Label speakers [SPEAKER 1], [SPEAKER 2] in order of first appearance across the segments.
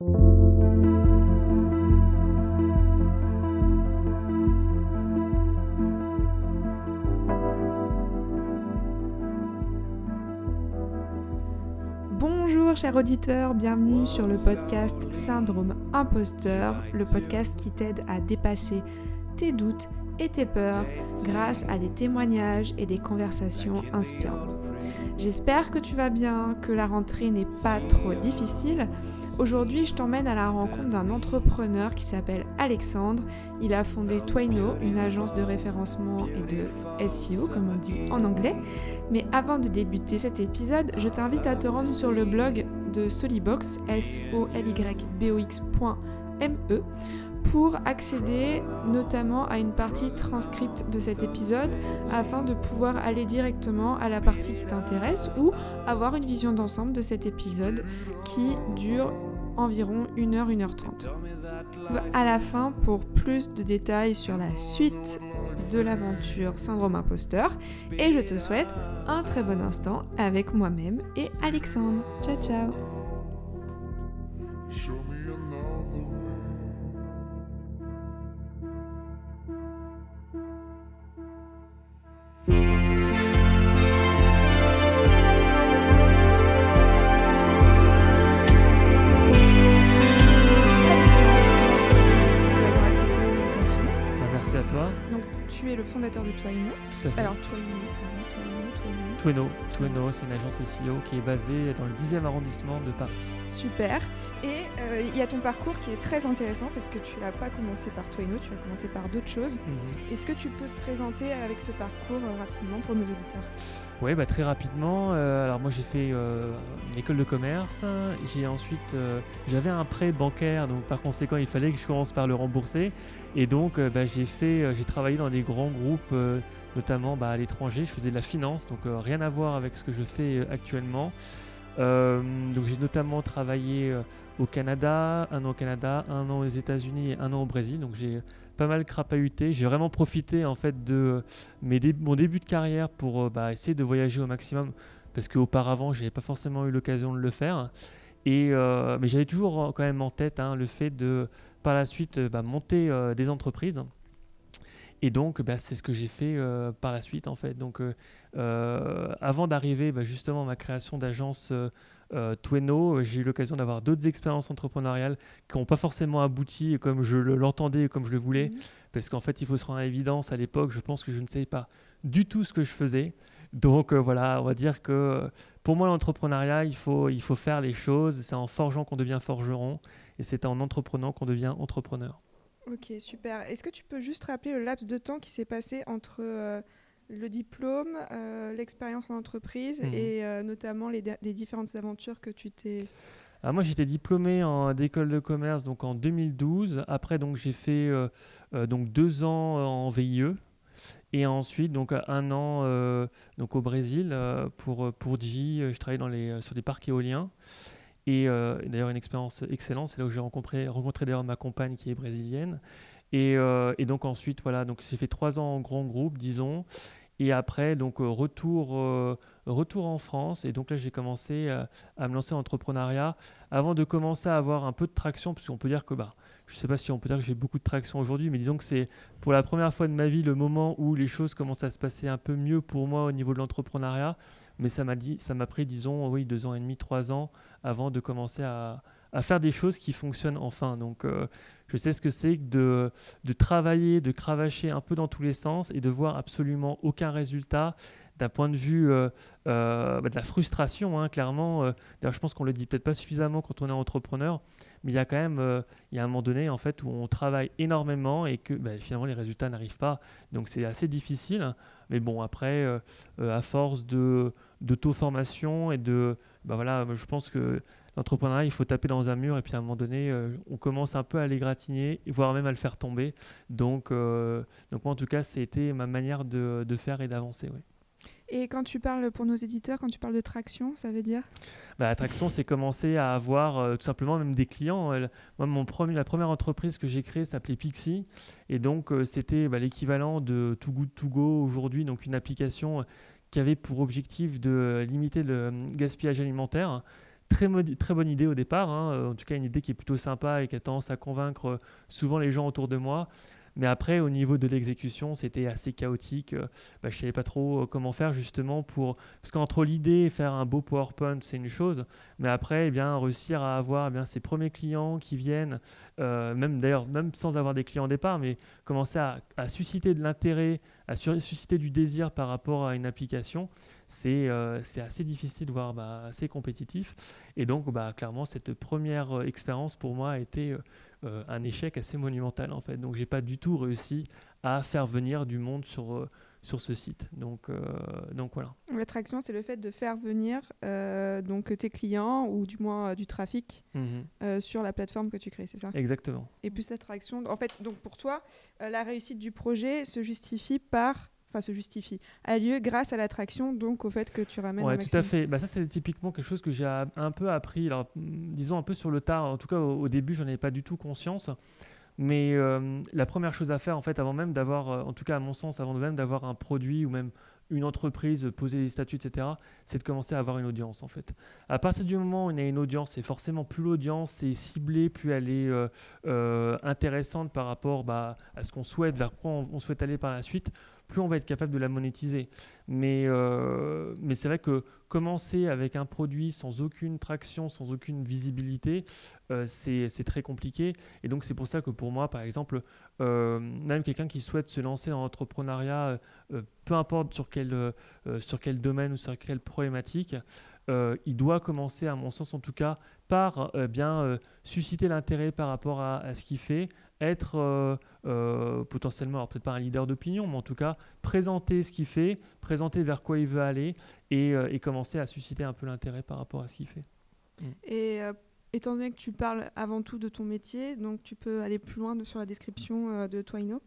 [SPEAKER 1] Bonjour chers auditeurs, bienvenue sur le podcast Syndrome Imposteur, le podcast qui t'aide à dépasser tes doutes et tes peurs grâce à des témoignages et des conversations inspirantes. J'espère que tu vas bien, que la rentrée n'est pas trop difficile. Aujourd'hui, je t'emmène à la rencontre d'un entrepreneur qui s'appelle Alexandre. Il a fondé Twaino, une agence de référencement et de SEO, comme on dit en anglais. Mais avant de débuter cet épisode, je t'invite à te rendre sur le blog de Solibox, s o l y b o x.me pour accéder notamment à une partie transcripte de cet épisode afin de pouvoir aller directement à la partie qui t'intéresse ou avoir une vision d'ensemble de cet épisode qui dure environ 1h, 1h30. À la fin, pour plus de détails sur la suite de l'aventure Syndrome Imposteur, et je te souhaite un très bon instant avec moi-même et Alexandre. Ciao ciao fondateur de Twaino.
[SPEAKER 2] Tout à fait.
[SPEAKER 1] Alors. Twaino,
[SPEAKER 2] c'est une agence SEO qui est basée dans le 10e arrondissement de Paris.
[SPEAKER 1] Super. Et euh, il y a ton parcours qui est très intéressant parce que tu n'as pas commencé par Twaino, tu as commencé par d'autres choses.
[SPEAKER 2] Mhm.
[SPEAKER 1] Est-ce que tu peux te présenter avec ce parcours euh, rapidement pour nos auditeurs?
[SPEAKER 2] Oui, bah, très rapidement. Euh, alors moi j'ai fait une école de commerce. J'ai ensuite, j'avais un prêt bancaire, donc par conséquent il fallait que je commence par le rembourser. Et donc euh, bah, j'ai fait, euh, j'ai travaillé dans des grands groupes, euh, notamment bah, à l'étranger. Je faisais de la finance, donc rien à voir avec ce que je fais actuellement. Donc j'ai notamment travaillé au Canada, un an au Canada, un an aux États-Unis et un an au Brésil. Donc j'ai pas mal crapahuté. J'ai vraiment profité en fait de mon début de carrière pour bah, essayer de voyager au maximum parce qu'auparavant j'avais pas forcément eu l'occasion de le faire. Et, euh, mais j'avais toujours euh, quand même en tête hein, le fait de par la suite euh, bah, monter euh, des entreprises. Et donc, bah, c'est ce que j'ai fait euh, par la suite, en fait. Donc, avant d'arriver bah, justement à ma création d'agence Tweno, j'ai eu l'occasion d'avoir d'autres expériences entrepreneuriales qui n'ont pas forcément abouti comme je le- l'entendais et comme je le voulais.
[SPEAKER 1] Mhm.
[SPEAKER 2] Parce qu'en fait, il faut se rendre à l'évidence, à l'époque, je pense que je ne savais pas du tout ce que je faisais. Donc euh, voilà, on va dire que pour moi, l'entrepreneuriat, il faut, il faut faire les choses. C'est en forgeant qu'on devient forgeron. Et c'est en entreprenant qu'on devient entrepreneur.
[SPEAKER 1] Ok, super. Est-ce que tu peux juste rappeler le laps de temps qui s'est passé entre euh, le diplôme, euh, l'expérience en entreprise
[SPEAKER 2] Mhm.
[SPEAKER 1] et notamment les, les différentes aventures que tu t'es...
[SPEAKER 2] Alors moi j'étais diplômé en d'école de commerce donc en 2012. Après donc j'ai fait euh, euh, donc deux ans en VIE et ensuite donc un an euh, donc au Brésil euh, pour pour J. Je travaillais sur des parcs éoliens et euh, d'ailleurs une expérience excellente. C'est là où j'ai rencontré rencontré d'ailleurs ma compagne qui est brésilienne et, euh, et donc ensuite voilà donc j'ai fait trois ans en grand groupe disons et après donc euh, retour euh, retour en France et donc là j'ai commencé euh, à me lancer en entrepreneuriat avant de commencer à avoir un peu de traction, parce qu'on peut dire que, bah, je ne sais pas si on peut dire que j'ai beaucoup de traction aujourd'hui, mais disons que c'est pour la première fois de ma vie le moment où les choses commencent à se passer un peu mieux pour moi au niveau de l'entrepreneuriat. Mais ça m'a dit, ça m'a pris, disons, oui, deux ans et demi, trois ans avant de commencer à, faire des choses qui fonctionnent enfin. Donc, euh, je sais ce que c'est de, de travailler, de cravacher un peu dans tous les sens et de voir absolument aucun résultat d'un point de vue euh, euh, bah, de la frustration, hein, clairement. D'ailleurs, je pense qu'on le dit peut-être pas suffisamment quand on est entrepreneur, mais il y a quand même, euh, il y a un moment donné en fait où on travaille énormément et que bah, finalement les résultats n'arrivent pas. Donc c'est assez difficile. Mais bon, après, euh, euh, à force de d'auto-formation et de, bah voilà, je pense que l'entrepreneuriat, il faut taper dans un mur et puis à un moment donné, on commence un peu à l'égratigner, voire même à le faire tomber. Donc, donc moi en tout cas, c'était ma manière de, de faire et d'avancer. oui.
[SPEAKER 1] Et quand tu parles pour nos éditeurs, quand tu parles de traction, ça veut dire
[SPEAKER 2] Bah, Attraction, c'est commencer à avoir euh, tout simplement même des clients. Euh, moi, mon premier, la première entreprise que j'ai créée s'appelait Pixie. Et donc, euh, c'était bah, l'équivalent de Too Good To Go aujourd'hui, donc une application qui avait pour objectif de limiter le gaspillage alimentaire. très, très bonne idée au départ, hein, en tout cas une idée qui est plutôt sympa et qui a tendance à convaincre souvent les gens autour de moi. Mais après, au niveau de l'exécution, c'était assez chaotique. Euh, bah, je ne savais pas trop euh, comment faire justement pour... Parce qu'entre l'idée et faire un beau PowerPoint, c'est une chose. Mais après, eh bien, réussir à avoir eh bien, ses premiers clients qui viennent, euh, même d'ailleurs, même sans avoir des clients au départ, mais commencer à, susciter de l'intérêt, à susciter du désir par rapport à une application, c'est assez difficile, voire bah, assez compétitif. Et donc, bah, clairement, cette première expérience pour moi a été euh, un échec assez monumental en fait. Donc j'ai pas du tout réussi à faire venir du monde sur, euh, sur ce site. Donc, euh, donc voilà.
[SPEAKER 1] L'attraction, c'est le fait de faire venir donc tes clients ou du moins du trafic mhm. sur la plateforme que tu crées, c'est ça?
[SPEAKER 2] Exactement.
[SPEAKER 1] Et plus l'attraction. En fait, donc pour toi, la réussite du projet se justifie par enfin se justifie, a lieu grâce à l'attraction, donc au fait que tu ramènes.
[SPEAKER 2] Ouais, tout à fait. Bah, ça, c'est typiquement quelque chose que j'ai un peu appris, alors, mm, disons un peu sur le tard. En tout cas, au, début, j'en avais pas du tout conscience. Mais euh, la première chose à faire, en fait, avant même d'avoir, euh, en tout cas à mon sens, avant même d'avoir un produit ou même une entreprise, poser des statuts, etc., c'est de commencer à avoir une audience, en fait. À partir du moment où on a une audience, et forcément plus l'audience est ciblée, plus elle est euh, intéressante par rapport bah, à ce qu'on souhaite, vers quoi on souhaite aller par la suite, plus on va être capable de la monétiser. Mais, euh, mais c'est vrai que commencer avec un produit sans aucune traction, sans aucune visibilité, euh, c'est très compliqué. Et donc c'est pour ça que pour moi, par exemple, euh, même quelqu'un qui souhaite se lancer dans l'entrepreneuriat, peu importe sur quel domaine ou sur quelle problématique, il doit commencer, à mon sens en tout cas, par bien susciter l'intérêt par rapport à, ce qu'il fait, être euh, euh, potentiellement, alors peut-être pas un leader d'opinion, mais en tout cas présenter ce qu'il fait, présenter vers quoi il veut aller et, euh, commencer à susciter un peu l'intérêt par rapport à ce qu'il fait.
[SPEAKER 1] Mm. Et étant donné que tu parles avant tout de ton métier, donc tu peux aller plus loin sur la description de Twino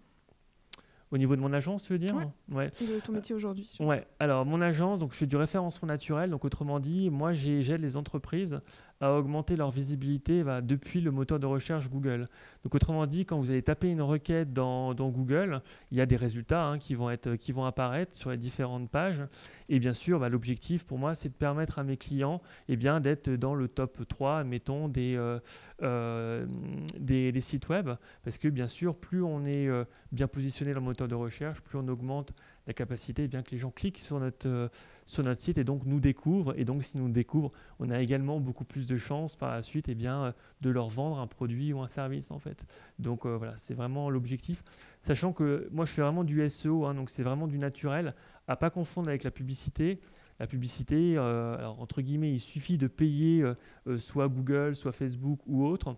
[SPEAKER 2] au niveau de mon agence, tu veux dire
[SPEAKER 1] Ouais. De ton métier aujourd'hui
[SPEAKER 2] Ouais. Alors, mon agence, donc je fais du référencement naturel. Donc, autrement dit, moi, j'aide les entreprises à augmenter leur visibilité bah, depuis le moteur de recherche Google. Donc autrement dit, quand vous allez taper une requête dans, Google, il y a des résultats hein, qui, vont être, qui vont apparaître sur les différentes pages. Et bien sûr, bah, l'objectif pour moi, c'est de permettre à mes clients eh bien, d'être dans le top 3, mettons, des, euh, euh, des, sites web. Parce que bien sûr, plus on est euh, bien positionné dans le moteur de recherche, plus on augmente la capacité eh bien, que les gens cliquent sur notre, euh, site et donc nous découvrent. Et donc, s'ils nous découvrent, on a également beaucoup plus de chances par la suite eh bien, euh, de leur vendre un produit ou un service. Donc euh, voilà, c'est vraiment l'objectif. Sachant que moi, je fais vraiment du SEO, hein, donc c'est vraiment du naturel, à pas confondre avec la publicité. La publicité, alors, entre guillemets, il suffit de payer soit Google, soit Facebook ou autre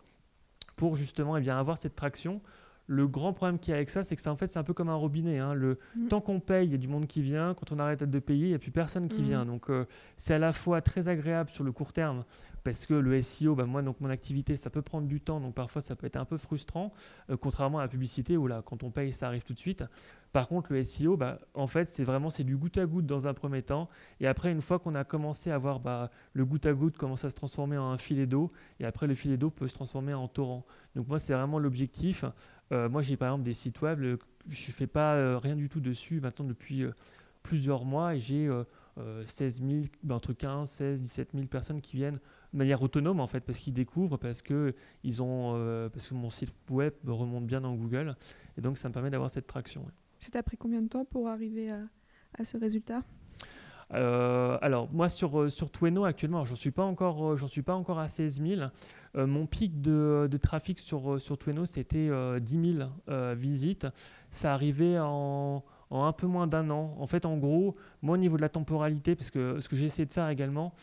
[SPEAKER 2] pour justement eh bien, avoir cette traction. Le grand problème qu'il y a avec ça, c'est que ça, en fait, c'est un peu comme un robinet. Hein. Le, mm. Tant qu'on paye, il y a du monde qui vient. Quand on arrête de payer, il n'y a plus personne qui mm. vient. Donc, euh, c'est à la fois très agréable sur le court terme parce que le SEO, bah, moi, donc mon activité, ça peut prendre du temps, donc parfois ça peut être un peu frustrant, euh, contrairement à la publicité où là, quand on paye, ça arrive tout de suite. Par contre, le SEO, bah, en fait, c'est vraiment c'est du goutte à goutte dans un premier temps, et après, une fois qu'on a commencé à voir bah, le goutte à goutte commence à se transformer en un filet d'eau, et après le filet d'eau peut se transformer en torrent. Donc moi, c'est vraiment l'objectif. Euh, moi, j'ai par exemple des sites web, je ne fais pas euh, rien du tout dessus maintenant depuis plusieurs mois, et j'ai 16 000, entre 15, 16, 17 000 personnes qui viennent de manière autonome en fait, parce qu'ils découvrent, parce que, ils ont, euh, parce que mon site web remonte bien dans Google, et donc ça me permet d'avoir cette traction.
[SPEAKER 1] Ça t'a pris combien de temps pour arriver à ce résultat?
[SPEAKER 2] Euh, alors moi sur, euh, sur Tweno actuellement, j'en suis pas encore, j'en suis pas encore à 16 000. mon pic de, trafic sur, sur Tweno c'était 10 000 visites. Ça arrivait en, en un peu moins d'un an. En fait, en gros, moi au niveau de la temporalité, parce que ce que j'ai essayé de faire également,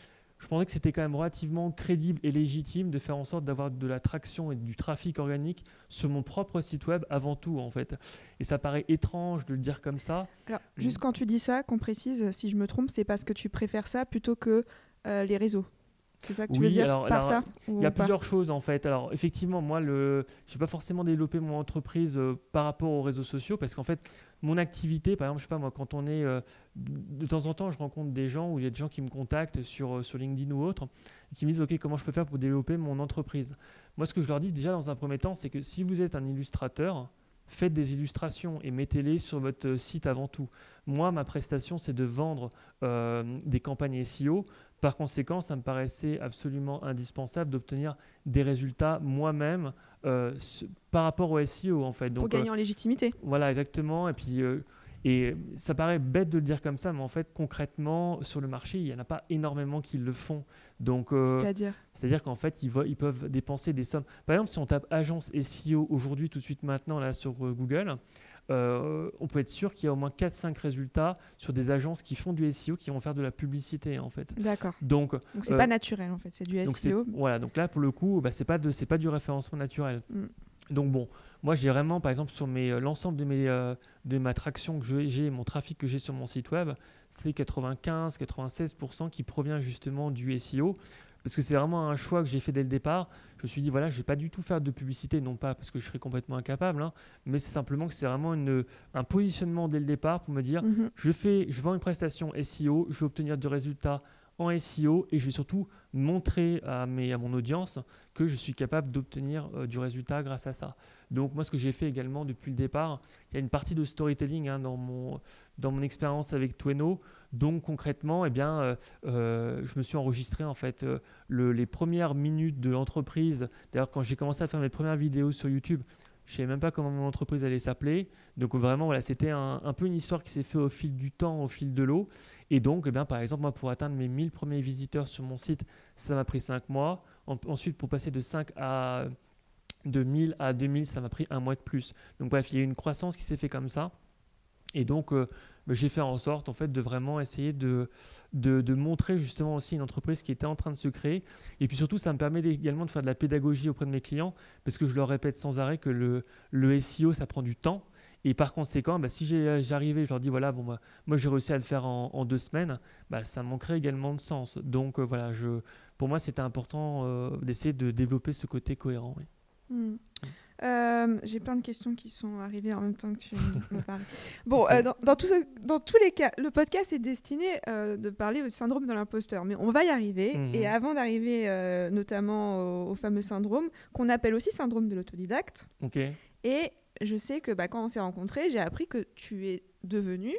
[SPEAKER 2] je pensais que c'était quand même relativement crédible et légitime de faire en sorte d'avoir de la traction et du trafic organique sur mon propre site web avant tout en fait. Et ça paraît étrange de le dire comme ça.
[SPEAKER 1] Alors, juste quand tu dis ça, qu'on précise, si je me trompe, c'est parce que tu préfères ça plutôt que euh, les réseaux. C'est ça que tu veux dire alors, par ça
[SPEAKER 2] Il y a plusieurs choses en fait. Alors effectivement, moi, le, je n'ai pas forcément développé mon entreprise euh, par rapport aux réseaux sociaux parce qu'en fait, mon activité, par exemple, je sais pas moi, quand on est euh, de temps en temps, je rencontre des gens ou il y a des gens qui me contactent sur, euh, sur LinkedIn ou autre et qui me disent ok comment je peux faire pour développer mon entreprise? Moi, ce que je leur dis déjà dans un premier temps, c'est que si vous êtes un illustrateur, faites des illustrations et mettez-les sur votre site avant tout. Moi, ma prestation, c'est de vendre des campagnes SEO Par conséquent, ça me paraissait absolument indispensable d'obtenir des résultats moi-même euh, par rapport au SEO en fait.
[SPEAKER 1] Donc, Pour gagner en légitimité.
[SPEAKER 2] Voilà, exactement. Et puis et ça paraît bête de le dire comme ça, mais en fait, concrètement, sur le marché, il n'y en a pas énormément qui le font. Donc,
[SPEAKER 1] euh, c'est-à-dire?
[SPEAKER 2] C'est-à-dire qu'en fait, ils, ils, peuvent dépenser des sommes. Par exemple, si on tape agence SEO aujourd'hui, tout de suite maintenant, là, sur euh, Google, euh, on peut être sûr qu'il y a au moins 4-5 résultats sur des agences qui font du SEO, qui vont faire de la publicité, en fait.
[SPEAKER 1] D'accord.
[SPEAKER 2] Donc,
[SPEAKER 1] c'est pas naturel, en fait, c'est du SEO.
[SPEAKER 2] Voilà, donc là, pour le coup, bah, c'est pas, de, pas du référencement naturel. Mm. Donc bon, moi j'ai vraiment, par exemple, sur mes, euh, l'ensemble de, mes, euh, de ma traction que j'ai, mon trafic que j'ai sur mon site web, c'est 95-96% qui provient justement du SEO. Parce que c'est vraiment un choix que j'ai fait dès le départ. Je me suis dit, voilà, je ne vais pas du tout faire de publicité, non pas parce que je serais complètement incapable, hein, mais c'est simplement que c'est vraiment une, un positionnement dès le départ pour me dire, mhm. je, fais, je vends une prestation SEO, je vais obtenir des résultats en SEO et je vais surtout montrer à, mes, à mon audience que je suis capable d'obtenir euh, du résultat grâce à ça. Donc moi ce que j'ai fait également depuis le départ, il y a une partie de storytelling hein, dans, mon, dans mon expérience avec Tweno. Donc concrètement, eh bien, euh, euh, je me suis enregistré en fait le, les premières minutes de l'entreprise. D'ailleurs quand j'ai commencé à faire mes premières vidéos sur YouTube, je ne savais même pas comment mon entreprise allait s'appeler. Donc vraiment, voilà, c'était un, un, peu une histoire qui s'est fait au fil du temps, au fil de l'eau. Et donc, eh bien, par exemple, moi, pour atteindre mes 1000 premiers visiteurs sur mon site, ça m'a pris 5 mois. ensuite, pour passer de 5 à de 1000 à 2000, ça m'a pris un mois de plus. Donc bref, il y a eu une croissance qui s'est fait comme ça. Et donc, euh, bah, j'ai fait en sorte en fait de vraiment essayer de, de, montrer justement aussi une entreprise qui était en train de se créer. Et puis surtout, ça me permet également de faire de la pédagogie auprès de mes clients parce que je leur répète sans arrêt que le, le SEO, ça prend du temps. Et par conséquent, bah, si j'arrivais, je leur dis voilà, bon, bah, moi j'ai réussi à le faire en, deux semaines, bah, ça manquerait également de sens. Donc euh, voilà, je, pour moi c'était important euh, d'essayer de développer ce côté cohérent.
[SPEAKER 1] Hmm. Euh, j'ai plein de questions qui sont arrivées en même temps que tu me parles. Bon, dans, dans, dans, tous les cas, le podcast est destiné de parler au syndrome de l'imposteur, mais on va y arriver. Mhm. Et avant d'arriver notamment au, au, fameux syndrome, qu'on appelle aussi syndrome de l'autodidacte,
[SPEAKER 2] Ok.
[SPEAKER 1] et je sais que bah, quand on s'est rencontrés, j'ai appris que tu es devenu,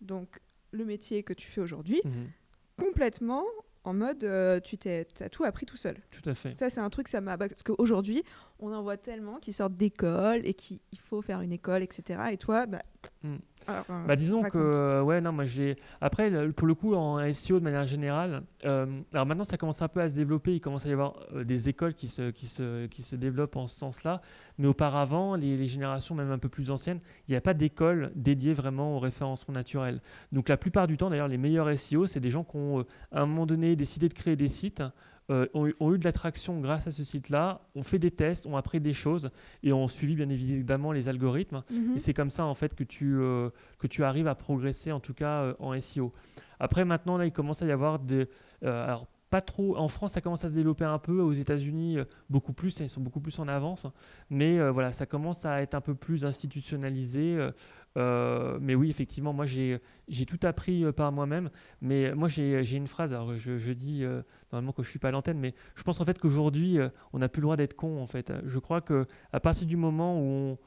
[SPEAKER 1] donc le métier que tu fais aujourd'hui, mhm. complètement en mode euh, tu t'es, as tout appris tout seul.
[SPEAKER 2] Tout à fait.
[SPEAKER 1] Ça, c'est un truc, ça m'a. Parce qu'aujourd'hui, on en voit tellement qui sortent d'école et qu'il faut faire une école, etc. Et toi, bah,
[SPEAKER 2] mm. Euh, bah, disons que euh, ouais non moi j'ai après pour le coup en SEO de manière générale euh, alors maintenant ça commence un peu à se développer il commence à y avoir des écoles qui se, qui, se, qui se développent en ce sens-là mais auparavant les, générations même un peu plus anciennes il n'y a pas d'école dédiée vraiment au référencement naturel donc la plupart du temps d'ailleurs les meilleurs SEO c'est des gens qui ont à un moment donné décidé de créer des sites euh, ont, eu de l'attraction grâce à ce site-là, ont fait des tests, ont appris des choses et ont suivi bien évidemment les algorithmes. Mhm. Et c'est comme ça en fait que tu, euh, que tu arrives à progresser en tout cas euh, en SEO. Après maintenant là il commence à y avoir des... alors pas trop. En France, ça commence à se développer un peu. Aux États-Unis, beaucoup plus. Ils sont beaucoup plus en avance. Mais voilà, ça commence à être un peu plus institutionnalisé. Euh, mais oui, effectivement, moi j'ai tout appris euh, par moi-même. Mais moi j'ai une phrase, alors je, dis euh, normalement que je suis pas à l'antenne, mais je pense en fait qu'aujourd'hui on n'a plus le droit d'être con en fait. Je crois que à partir du moment où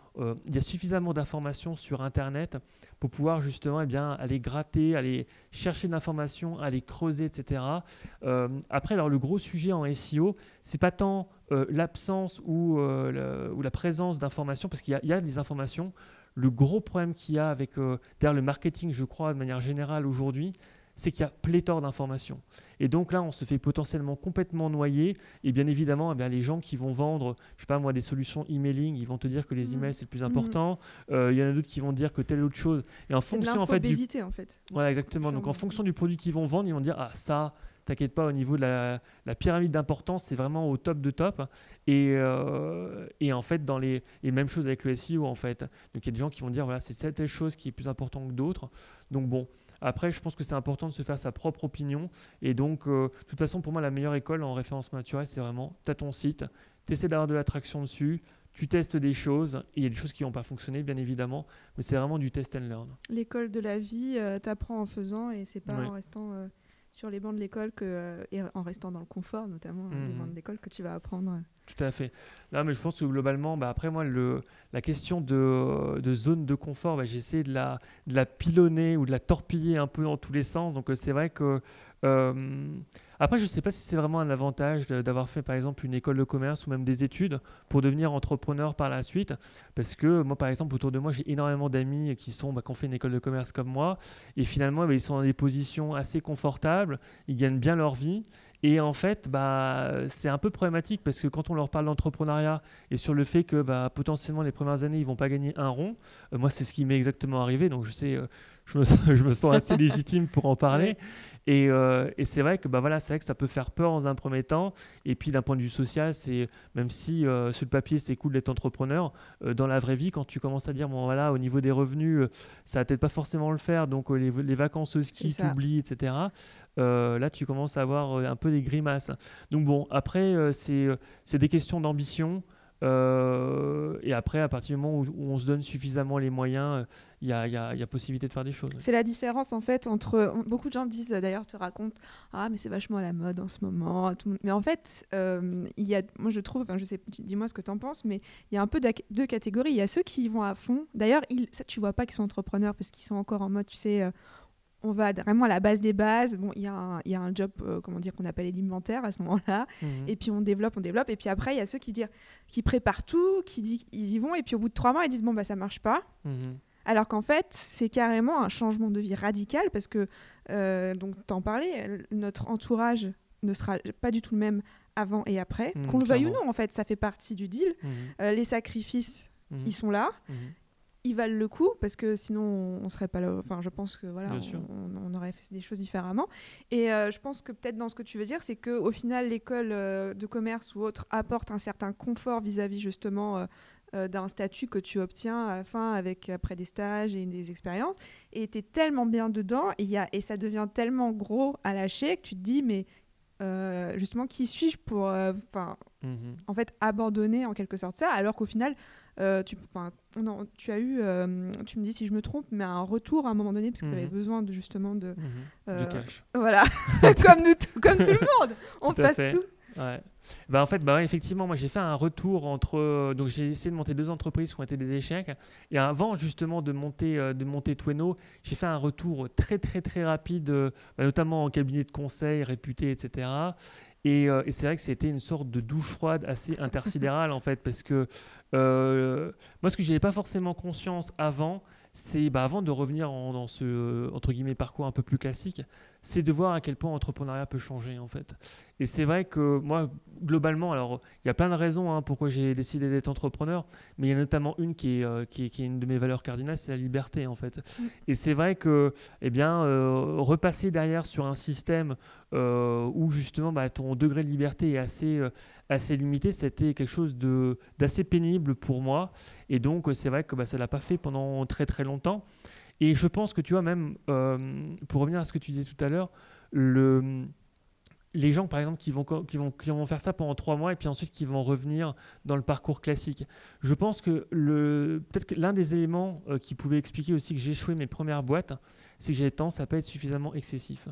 [SPEAKER 2] il y a suffisamment d'informations sur Internet pour pouvoir justement eh bien, aller gratter, aller chercher de l'information, aller creuser, etc. après, alors le gros sujet en SEO, c'est pas tant l'absence ou, la présence d'informations, parce qu'il y, a des informations. Le gros problème qu'il y a avec euh, le marketing, je crois, de manière générale aujourd'hui, c'est qu'il y a pléthore d'informations. Et donc là, on se fait potentiellement complètement noyer. Et bien évidemment, eh bien, les gens qui vont vendre, je sais pas moi, des solutions emailing, ils vont te dire que les mmh. emails c'est le plus mmh. important. Euh, il y en a d'autres qui vont dire que telle autre chose.
[SPEAKER 1] Et en fonction en fait, du... en fait.
[SPEAKER 2] Voilà, exactement. Donc en fonction du produit qu'ils vont vendre, ils vont dire ah ça, T'inquiète pas, au niveau de la, pyramide d'importance, c'est vraiment au top de top. Et, euh, et, en fait, dans les et même chose avec le SEO en fait. Donc il y a des gens qui vont dire voilà c'est cette telle chose qui est plus importante que d'autres. Donc bon. Après, je pense que c'est important de se faire sa propre opinion. Et donc, euh, de toute façon, pour moi, la meilleure école en référencement naturel, c'est vraiment, tu as ton site, tu essaies d'avoir de l'attraction dessus, tu testes des choses, et il y a des choses qui n'ont pas fonctionné, bien évidemment, mais c'est vraiment du test and learn.
[SPEAKER 1] L'école de la vie, euh, tu apprends en faisant, et c'est pas en restant sur les bancs de l'école que, euh, et en restant dans le confort, notamment euh, des mhm. bancs de l'école, que tu vas apprendre.
[SPEAKER 2] Tout à fait. Non, mais je pense que globalement, bah, après moi, le, la question de, de zone de confort, bah, j'ai essayé de la, de la pilonner ou de la torpiller un peu dans tous les sens. Donc euh, c'est vrai que Après, je ne sais pas si c'est vraiment un avantage d'avoir fait, par exemple, une école de commerce ou même des études pour devenir entrepreneur par la suite. Parce que moi, par exemple, autour de moi, j'ai énormément d'amis qui sont, bah, qui ont fait une école de commerce comme moi. Et finalement, bah, ils sont dans des positions assez confortables. Ils gagnent bien leur vie. Et en fait, bah, c'est un peu problématique parce que quand on leur parle d'entrepreneuriat et sur le fait que bah, potentiellement les premières années, ils vont pas gagner un rond, euh, moi, c'est ce qui m'est exactement arrivé. Donc, je sais, euh, je, me sens, assez légitime pour en parler. Et, euh, et c'est vrai que bah voilà, c'est vrai que ça peut faire peur dans un premier temps. Et puis d'un point de vue social, c'est même si sur le papier c'est cool d'être entrepreneur, dans la vraie vie, quand tu commences à dire bon voilà, au niveau des revenus, ça va peut-être pas forcément le faire, donc les, les vacances au ski, t'oublies, etc. Euh, là tu commences à avoir euh, un peu des grimaces. Donc bon, après, euh, c'est des questions d'ambition. Et après, à partir du moment où, on se donne suffisamment les moyens, il y, a, possibilité de faire des choses.
[SPEAKER 1] C'est la différence en fait entre. Beaucoup de gens disent d'ailleurs, te racontent Ah, mais c'est vachement à la mode en ce moment. Mais en fait, il y a, moi je trouve, je sais, dis-moi ce que tu en penses, mais il y a un peu deux catégories. Il y a ceux qui vont à fond. D'ailleurs, ça, tu vois pas qu'ils sont entrepreneurs parce qu'ils sont encore en mode, tu sais on va vraiment à la base des bases. Bon, il y, a un job, euh, comment dire, qu'on appelle alimentaire à ce moment-là. Mhm. Et puis on développe, on développe. Et puis après, il y a ceux qui, disent, qui préparent tout, qui disent ils y vont. Et puis au bout de trois mois, ils disent bon, bah ça marche pas. Mhm. Alors qu'en fait, c'est carrément un changement de vie radical parce que, euh, donc, t'en parlais, notre entourage ne sera pas du tout le même avant et après. Mhm, Qu'on le veuille ou non, en fait, ça fait partie du deal. Euh, les sacrifices, ils sont là ils valent le coup parce que sinon on serait pas là. Enfin, je pense que voilà, on, aurait fait des choses différemment. Et euh, je pense que peut-être dans ce que tu veux dire, c'est que au final, l'école euh, de commerce ou autre apporte un certain confort vis-à-vis justement euh, d'un statut que tu obtiens à la fin avec après des stages et des expériences. Et tu es tellement bien dedans et, y a, et ça devient tellement gros à lâcher que tu te dis mais justement qui suis-je pour enfin mhm. en fait abandonner en quelque sorte ça alors qu'au final euh, tu, tu as eu, euh, tu me dis si je me trompe, mais un retour à un moment donné parce que tu avais mhm. besoin de, justement de,
[SPEAKER 2] euh, cash.
[SPEAKER 1] Voilà, comme, nous, comme tout le monde, on passe tout.
[SPEAKER 2] Ouais. Bah en fait, bah effectivement, moi j'ai fait un retour entre. donc j'ai essayé de monter deux entreprises qui ont été des échecs. Et avant justement de monter, de monter Tweno, j'ai fait un retour très très très rapide, bah, notamment en cabinet de conseil réputé, etc. Et, c'est vrai que c'était une sorte de douche froide assez intersidérale en fait, parce que euh, moi, ce que je n'avais pas forcément conscience avant, c'est bah, avant de revenir dans ce entre guillemets parcours un peu plus classique, c'est de voir à quel point l'entrepreneuriat peut changer en fait. Et c'est vrai que moi, globalement, alors il y a plein de raisons hein, pourquoi j'ai décidé d'être entrepreneur, mais il y a notamment une qui est, euh, qui, est, qui est, une de mes valeurs cardinales, c'est la liberté en fait. Mm. Et c'est vrai que, eh bien, euh, repasser derrière sur un système où justement bah, ton degré de liberté est assez assez limité, c'était quelque chose d'assez pénible pour moi. Et donc, c'est vrai que bah, ça ne l'a pas fait pendant très très longtemps. Et je pense que tu vois, même euh, pour revenir à ce que tu disais tout à l'heure, le, les gens, par exemple, qui vont, qui, vont, faire ça pendant trois mois et puis ensuite qui vont revenir dans le parcours classique. Je pense que peut-être l'un des éléments euh, qui pouvait expliquer aussi que j'ai échoué mes premières boîtes, c'est que j'avais tendance à pas être suffisamment excessif.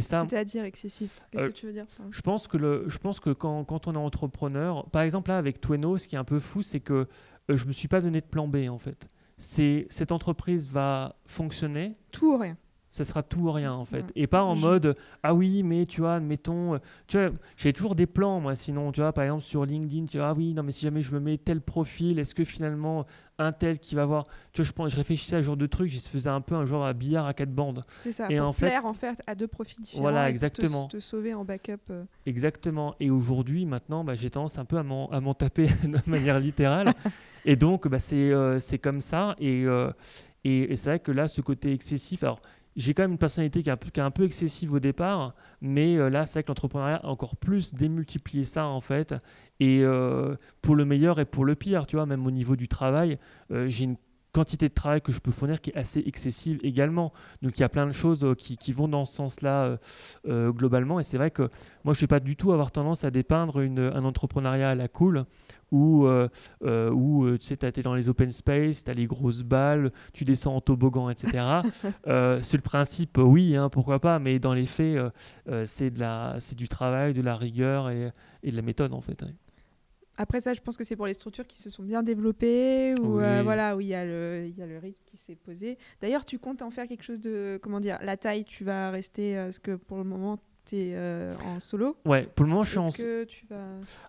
[SPEAKER 1] C'est-à-dire excessif. Qu'est-ce euh, que tu veux dire
[SPEAKER 2] Je pense que, le, je pense que quand, quand, on est entrepreneur, par exemple là avec Tweno, ce qui est un peu fou, c'est que je euh, je me suis pas donné de plan B en fait. C'est cette entreprise va fonctionner.
[SPEAKER 1] Tout ou rien
[SPEAKER 2] ça sera tout ou rien en fait. Et pas en mode ah oui, mais tu vois, admettons, euh, tu vois, j'ai toujours des plans moi sinon, tu vois, par exemple sur LinkedIn, tu vois, ah oui, non mais si jamais je me mets tel profil, est-ce que finalement un tel qui va voir, tu vois, je, pense, je réfléchissais à ce genre de truc, je faisais un peu un genre à billard à quatre bandes.
[SPEAKER 1] C'est ça, et pour en plaire fait, en fait à deux profils différents.
[SPEAKER 2] Voilà, exactement.
[SPEAKER 1] Te, te, sauver en backup. Euh.
[SPEAKER 2] Exactement. Et aujourd'hui, maintenant, bah, j'ai tendance un peu à m'en taper de manière littérale. et donc, bah, c'est euh, comme ça. Et, et, et c'est vrai que là, ce côté excessif, alors j'ai quand même une personnalité qui est, un peu, excessive au départ, mais euh, là, c'est vrai que l'entrepreneuriat encore plus démultiplié ça, en fait. Et euh, pour le meilleur et pour le pire, tu vois, même au niveau du travail, euh, j'ai une quantité de travail que je peux fournir qui est assez excessive également. Donc il y a plein de choses qui, qui vont dans ce sens-là globalement. Et c'est vrai que moi, je ne vais pas du tout avoir tendance à dépeindre une, un entrepreneuriat à la cool où, euh, euh, où euh, tu sais, tu es dans les open space, tu as les grosses balles, tu descends en toboggan, etc. sur le principe, oui, hein, pourquoi pas, mais dans les faits, c'est du travail, de la rigueur et, et, de la méthode, en fait.
[SPEAKER 1] Après ça, je pense que c'est pour les structures qui se sont bien développées, où voilà, où il y a le, il y a le rythme qui s'est posé. D'ailleurs, tu comptes en faire quelque chose de, comment dire, la taille, tu vas rester, ce que pour le moment, tu es en solo.
[SPEAKER 2] Ouais, pour le moment, je suis en.
[SPEAKER 1] Tu vas.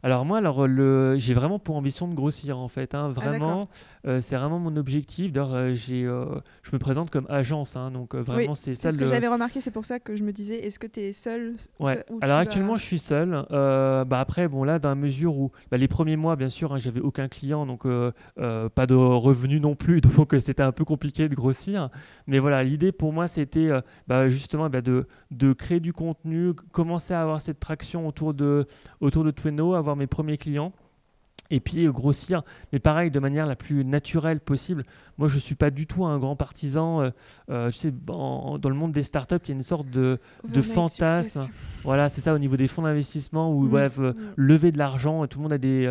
[SPEAKER 2] Alors, moi, alors, le... j'ai vraiment pour ambition de grossir, en fait. Hein,
[SPEAKER 1] Ah,
[SPEAKER 2] vraiment, euh, c'est vraiment mon objectif. D'ailleurs, euh, j'ai, euh, je me présente comme agence. hein, donc, euh, vraiment, c'est ça
[SPEAKER 1] ce que j'avais remarqué, c'est pour ça que je me disais, est-ce que tu es seul
[SPEAKER 2] Ouais. Alors
[SPEAKER 1] vas-
[SPEAKER 2] actuellement, je suis seul. Euh, bah après, bon là, dans la mesure où bah, les premiers mois, bien sûr, hein, j'avais aucun client, donc euh, euh, pas de revenus non plus, donc euh, c'était un peu compliqué de grossir. Mais voilà, l'idée pour moi, c'était euh, bah, justement bah, de, de créer du contenu, commencer à avoir cette traction autour de autour de Tweno, avoir mes premiers clients. Et puis grossir, mais pareil, de manière la plus naturelle possible. Moi, je ne suis pas du tout un grand partisan. euh, euh, tu sais, en- dans le monde des startups, il y a une sorte de, de fantasme.
[SPEAKER 1] success.
[SPEAKER 2] Voilà, c'est ça au niveau des fonds d'investissement où
[SPEAKER 1] Mm,
[SPEAKER 2] bref, euh,
[SPEAKER 1] mm.
[SPEAKER 2] lever de l'argent, tout le monde a des,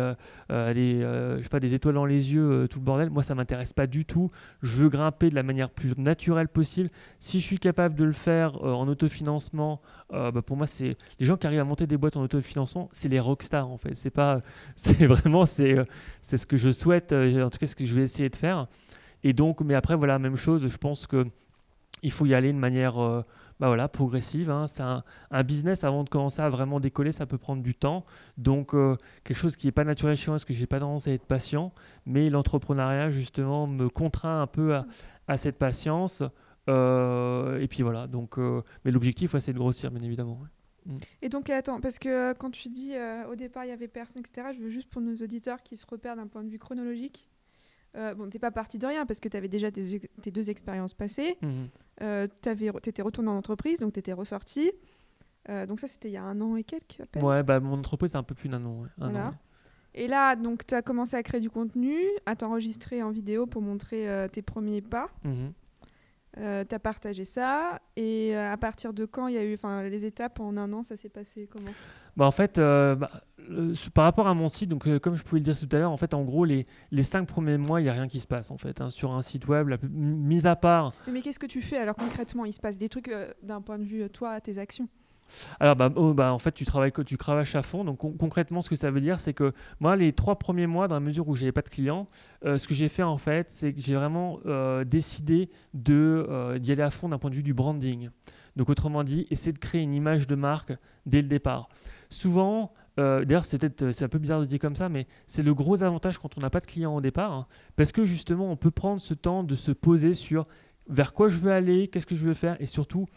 [SPEAKER 2] euh, des, je sais pas, des étoiles dans les yeux, tout le bordel. Moi, ça m'intéresse pas du tout. Je veux grimper de la manière plus naturelle possible. Si je suis capable de le faire en autofinancement, bah, pour moi, c'est les gens qui arrivent à monter des boîtes en autofinancement, c'est les rockstars en fait. C'est pas, c'est vraiment, c'est, euh, c'est ce que je souhaite. euh, en tout cas, ce que je vais essayer de faire. Et donc, mais après, voilà, même chose. Je pense que il faut y aller de manière euh, bah voilà, progressive. hein. C'est un, business, avant de commencer à vraiment décoller, ça peut prendre du temps. Donc, quelque chose qui n'est pas naturel chez moi, parce que j'ai pas tendance à être patient. Mais l'entrepreneuriat, justement, me contraint un peu à, cette patience. Et puis voilà. Donc, mais l'objectif, ouais, c'est de grossir, bien évidemment.
[SPEAKER 1] Et donc, attends, parce que euh, quand tu dis euh, au départ il y avait personne, etc., je veux juste pour nos auditeurs qui se repèrent d'un point de vue chronologique. Euh, bon, t'es pas parti de rien parce que tu avais déjà tes, ex- tes deux expériences passées.
[SPEAKER 2] Mhm.
[SPEAKER 1] Euh, tu étais retourné en entreprise, donc tu étais ressorti. Donc, ça, c'était il y a un an et quelques. à peine.
[SPEAKER 2] Ouais, bah, mon entreprise, c'est un peu plus d'un an. ouais. Un an,
[SPEAKER 1] Voilà.
[SPEAKER 2] ouais.
[SPEAKER 1] Et là, donc, tu as commencé à créer du contenu, à t'enregistrer en vidéo pour montrer tes premiers pas.
[SPEAKER 2] Mhm.
[SPEAKER 1] Euh, tu as partagé ça. Et euh, à partir de quand il y a eu enfin, les étapes en un an, ça s'est passé comment?
[SPEAKER 2] Bah, en fait, euh, bah, euh, par rapport à mon site, donc, euh, comme je pouvais le dire tout à l'heure, en fait, en gros, les, les cinq premiers mois, il n'y a rien qui se passe en fait. hein, sur un site web, la, mis à part
[SPEAKER 1] Mais, qu'est-ce que tu fais alors concrètement? Il se passe des trucs d'un point de vue, toi, tes actions?
[SPEAKER 2] Alors, bah, oh, bah, en fait, tu travailles, tu cravaches à fond. Donc, con- concrètement, ce que ça veut dire, c'est que moi, les trois premiers mois, dans la mesure où j'avais pas de clients, euh, ce que j'ai fait, en fait, c'est que j'ai vraiment euh, décidé euh, d'y aller à fond d'un point de vue du branding. Donc, autrement dit, essayer de créer une image de marque dès le départ. Souvent, d'ailleurs, c'est peut-être c'est un peu bizarre de dire comme ça, mais c'est le gros avantage quand on n'a pas de clients au départ, hein, parce que justement, on peut prendre ce temps de se poser sur vers quoi je veux aller, qu'est-ce que je veux faire, et surtout,